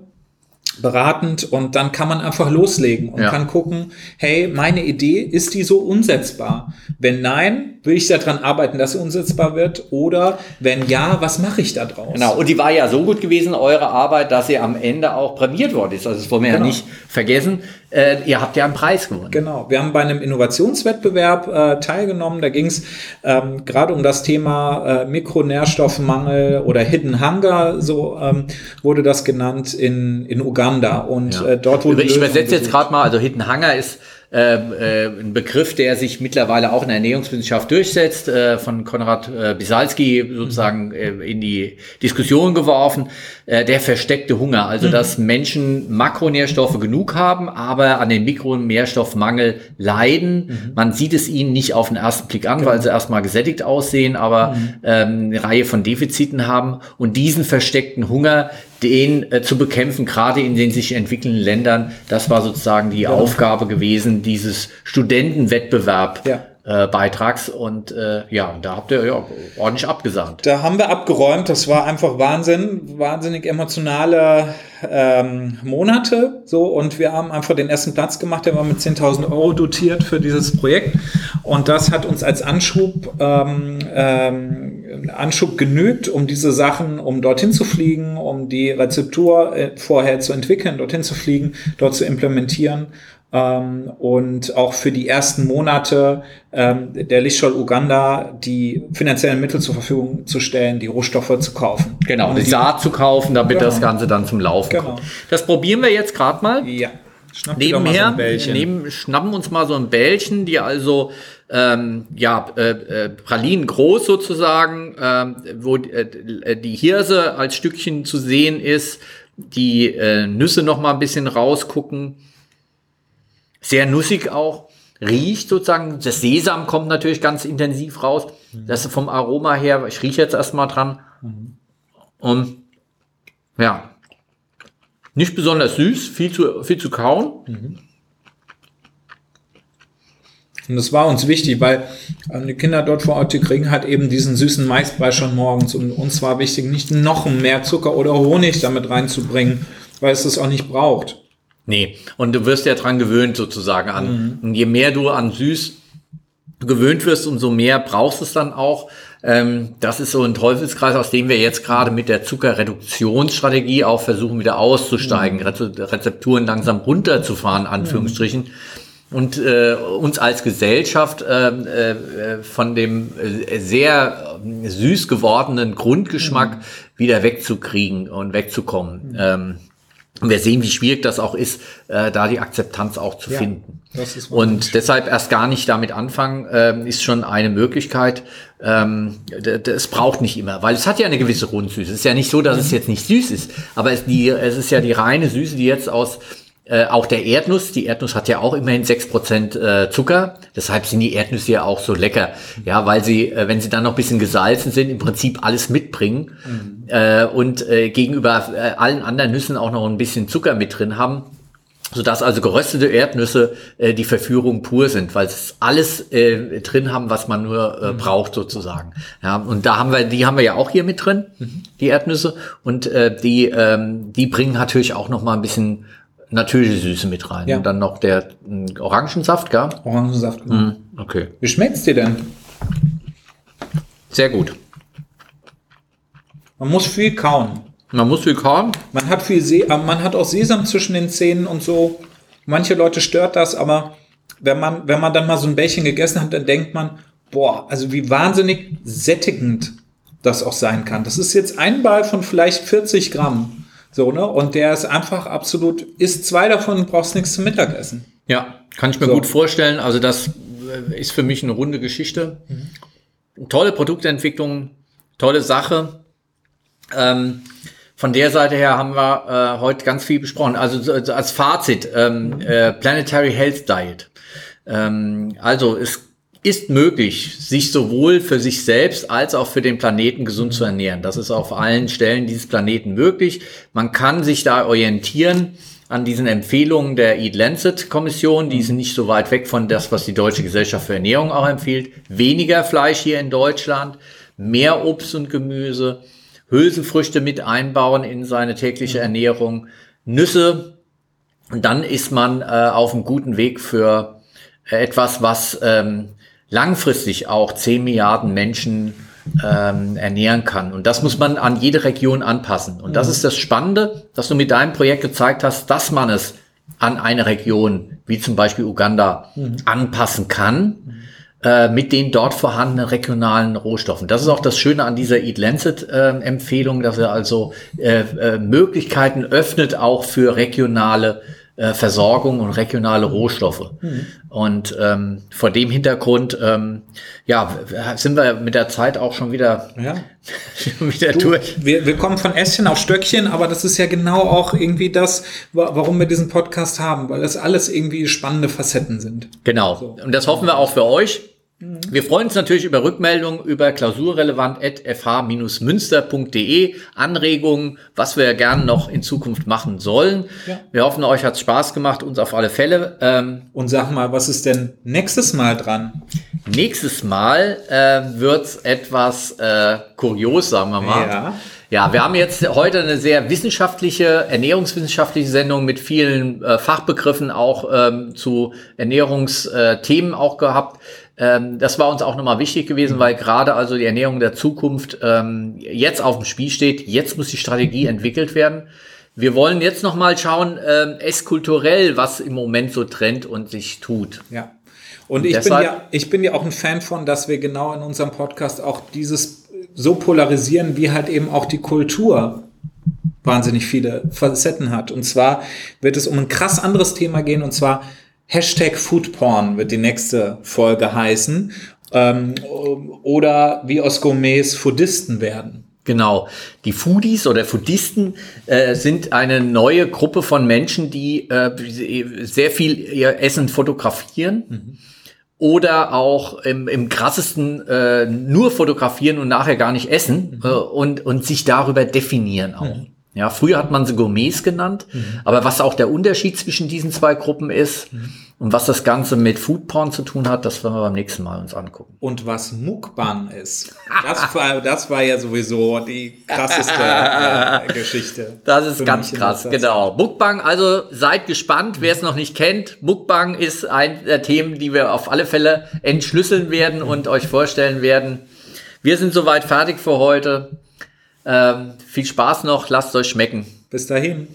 beratend und dann kann man einfach loslegen und ja. kann gucken, hey, meine Idee, ist die so umsetzbar? Wenn nein, will ich daran arbeiten, dass sie umsetzbar wird oder wenn ja, was mache ich da draus? Genau, und die war ja so gut gewesen, eure Arbeit, dass sie am Ende auch prämiert worden ist. Also das wollen wir genau. ja nicht vergessen. Äh, ihr habt ja einen Preis gewonnen. Genau, wir haben bei einem Innovationswettbewerb äh, teilgenommen. Da ging es ähm, gerade um das Thema äh, Mikronährstoffmangel oder Hidden Hunger, so ähm, wurde das genannt in, in Uganda. Und ja. äh, dort wurde Ich übersetze jetzt gerade mal, also Hidden Hunger ist äh, äh, ein Begriff, der sich mittlerweile auch in der Ernährungswissenschaft durchsetzt, äh, von Konrad äh, Bisalski sozusagen äh, in die Diskussion geworfen, äh, der versteckte Hunger, also mhm. dass Menschen Makronährstoffe genug haben, aber an den Mikronährstoffmangel leiden. Mhm. Man sieht es ihnen nicht auf den ersten Blick an, genau. weil sie erstmal gesättigt aussehen, aber mhm. ähm, eine Reihe von Defiziten haben und diesen versteckten Hunger, den äh, zu bekämpfen, gerade in den sich entwickelnden Ländern. Das war sozusagen die ja. Aufgabe gewesen, dieses Studentenwettbewerb ja äh, Beitrags und äh, ja, da habt ihr ja ordentlich abgesagt. Da haben wir abgeräumt, das war einfach Wahnsinn, wahnsinnig emotionale ähm, Monate so und wir haben einfach den ersten Platz gemacht, der war mit 10.000 Euro dotiert für dieses Projekt und das hat uns als Anschub ähm, ähm, Anschub genügt, um diese Sachen, um dorthin zu fliegen, um die Rezeptur äh, vorher zu entwickeln, dorthin zu fliegen, dort zu implementieren ähm, und auch für die ersten Monate ähm, der Lichtschall Uganda die finanziellen Mittel zur Verfügung zu stellen, die Rohstoffe zu kaufen. Genau, die, die Saat zu kaufen, damit genau. das Ganze dann zum Laufen genau. kommt. Das probieren wir jetzt gerade mal. Ja. Schnapp Nebenher, so neben, schnappen uns mal so ein Bällchen, die also ähm, ja, äh, äh, Pralinen groß sozusagen, ähm, wo äh, die Hirse als Stückchen zu sehen ist, die äh, Nüsse noch mal ein bisschen rausgucken. Sehr nussig auch. Riecht sozusagen. Das Sesam kommt natürlich ganz intensiv raus. Das ist vom Aroma her, ich rieche jetzt erstmal dran. Und ja, nicht besonders süß, viel zu, viel zu kauen. Mhm. Und das war uns wichtig, weil äh, die Kinder dort vor Ort, die kriegen halt eben diesen süßen Maisbrei schon morgens. Und uns war wichtig, nicht noch mehr Zucker oder Honig damit reinzubringen, weil es das auch nicht braucht. Nee, und du wirst ja dran gewöhnt sozusagen an. Mhm. Und je mehr du an süß gewöhnt wirst, umso mehr brauchst es dann auch. Ähm, das ist so ein Teufelskreis, aus dem wir jetzt gerade mit der Zuckerreduktionsstrategie auch versuchen, wieder auszusteigen, mhm. Rezepturen langsam runterzufahren, Anführungsstrichen. Mhm und äh, uns als Gesellschaft äh, äh, von dem äh, sehr äh, süß gewordenen Grundgeschmack mhm. wieder wegzukriegen und wegzukommen. Ähm, und wir sehen, wie schwierig das auch ist, äh, da die Akzeptanz auch zu ja, finden. und deshalb erst gar nicht damit anfangen, äh, ist schon eine Möglichkeit. Ähm, es braucht nicht immer, weil es hat ja eine gewisse Rundsüße. Es ist ja nicht so, dass mhm. es jetzt nicht süß ist, aber es, die, es ist ja die reine Süße, die jetzt aus äh, auch der Erdnuss, die Erdnuss hat ja auch immerhin sechs Prozent äh, Zucker, deshalb sind die Erdnüsse ja auch so lecker. Ja, weil sie, äh, wenn sie dann noch bisschen gesalzen sind, im Prinzip alles mitbringen mhm. äh, und äh, gegenüber äh, allen anderen Nüssen auch noch ein bisschen Zucker mit drin haben sodass also geröstete Erdnüsse äh, die Verführung pur sind, weil es alles äh, drin haben, was man nur äh, mhm. braucht sozusagen. Ja, und da haben wir, die haben wir ja auch hier mit drin, mhm. die Erdnüsse, und äh, die, ähm, die bringen natürlich auch noch mal ein bisschen natürliche Süße mit rein. Ja. Und dann noch der äh, Orangensaft, gell? Orangensaft, genau. Mm, okay. Wie schmeckt's dir denn? Sehr gut. Man muss viel kauen. Man muss viel kauen. Man hat viel Se äh, man hat auch Sesam zwischen den Zähnen und so. Manche Leute stört das, aber wenn man, wenn man dann mal so ein Bällchen gegessen hat, dann denkt man, boah, also wie wahnsinnig sättigend das auch sein kann. Das ist jetzt ein Ball von vielleicht 40 Gramm. So, ne? Und der ist einfach absolut, isst zwei davon, brauchst nichts zum Mittagessen. Ja, kann ich mir so. gut vorstellen. Also das äh, ist für mich eine runde Geschichte. Mhm. Tolle Produktentwicklung, tolle Sache. Ähm, von der Seite her haben wir äh, heute ganz viel besprochen. Also als Fazit, ähm, äh, Planetary Health Diet. Ähm, also es ist möglich, sich sowohl für sich selbst als auch für den Planeten gesund zu ernähren. Das ist auf allen Stellen dieses Planeten möglich. Man kann sich da orientieren an diesen Empfehlungen der Eat Lancet Kommission. Die sind nicht so weit weg von das, was die Deutsche Gesellschaft für Ernährung auch empfiehlt. Weniger Fleisch hier in Deutschland, mehr Obst und Gemüse, Hülsenfrüchte mit einbauen in seine tägliche Ernährung, Nüsse. Und dann ist man äh, auf einem guten Weg für etwas, was ähm, langfristig auch 10 Milliarden Menschen ähm, ernähren kann. Und das muss man an jede Region anpassen. Und das mhm. ist das Spannende, dass du mit deinem Projekt gezeigt hast, dass man es an eine Region, wie zum Beispiel Uganda, mhm. anpassen kann. Äh, mit den dort vorhandenen regionalen Rohstoffen. Das ist auch das Schöne an dieser Eat Lancet äh, Empfehlung, dass er also äh, äh, Möglichkeiten öffnet auch für regionale äh, Versorgung und regionale Rohstoffe. Mhm. Und ähm, vor dem Hintergrund, ähm, ja, sind wir mit der Zeit auch schon wieder, ja. schon wieder du, durch. Wir, wir kommen von Ästchen auf Stöckchen, aber das ist ja genau auch irgendwie das, warum wir diesen Podcast haben, weil das alles irgendwie spannende Facetten sind. Genau. So. Und das hoffen wir auch für euch. Mhm. Wir freuen uns natürlich über Rückmeldungen über klausurrelevant.fh-münster.de, Anregungen, was wir gerne noch in Zukunft machen sollen. Ja. Wir hoffen, euch hat Spaß gemacht, uns auf alle Fälle. Ähm, Und sag mal, was ist denn nächstes Mal dran? Nächstes Mal äh, wird etwas äh, kurios, sagen wir mal. Ja. Ja, wir haben jetzt heute eine sehr wissenschaftliche, ernährungswissenschaftliche Sendung mit vielen äh, Fachbegriffen auch ähm, zu Ernährungsthemen auch gehabt. Ähm, das war uns auch nochmal wichtig gewesen, weil gerade also die Ernährung der Zukunft ähm, jetzt auf dem Spiel steht. Jetzt muss die Strategie entwickelt werden. Wir wollen jetzt noch mal schauen, ähm, eskulturell, was im Moment so trennt und sich tut. Ja. Und ich bin, ja, ich bin ja auch ein Fan von, dass wir genau in unserem Podcast auch dieses so polarisieren, wie halt eben auch die Kultur wahnsinnig viele Facetten hat. Und zwar wird es um ein krass anderes Thema gehen, und zwar Hashtag Foodporn wird die nächste Folge heißen. Ähm, oder wie aus Gourmets Foodisten werden. Genau. Die Foodies oder Foodisten äh, sind eine neue Gruppe von Menschen, die äh, sehr viel ihr Essen fotografieren. Mhm oder auch im, im krassesten äh, nur fotografieren und nachher gar nicht essen mhm. äh, und, und sich darüber definieren auch. Mhm. Ja, früher hat man sie Gourmets genannt, mhm. aber was auch der Unterschied zwischen diesen zwei Gruppen ist mhm. und was das Ganze mit Foodporn zu tun hat, das werden wir beim nächsten Mal uns angucken. Und was Mukbang ist, das war, das war ja sowieso die krasseste äh, Geschichte. Das ist ganz krass, genau. Mukbang, also seid gespannt, wer es noch nicht kennt. Mukbang ist ein der Themen, die wir auf alle Fälle entschlüsseln werden und euch vorstellen werden. Wir sind soweit fertig für heute. Ähm, viel Spaß noch, lasst euch schmecken. Bis dahin.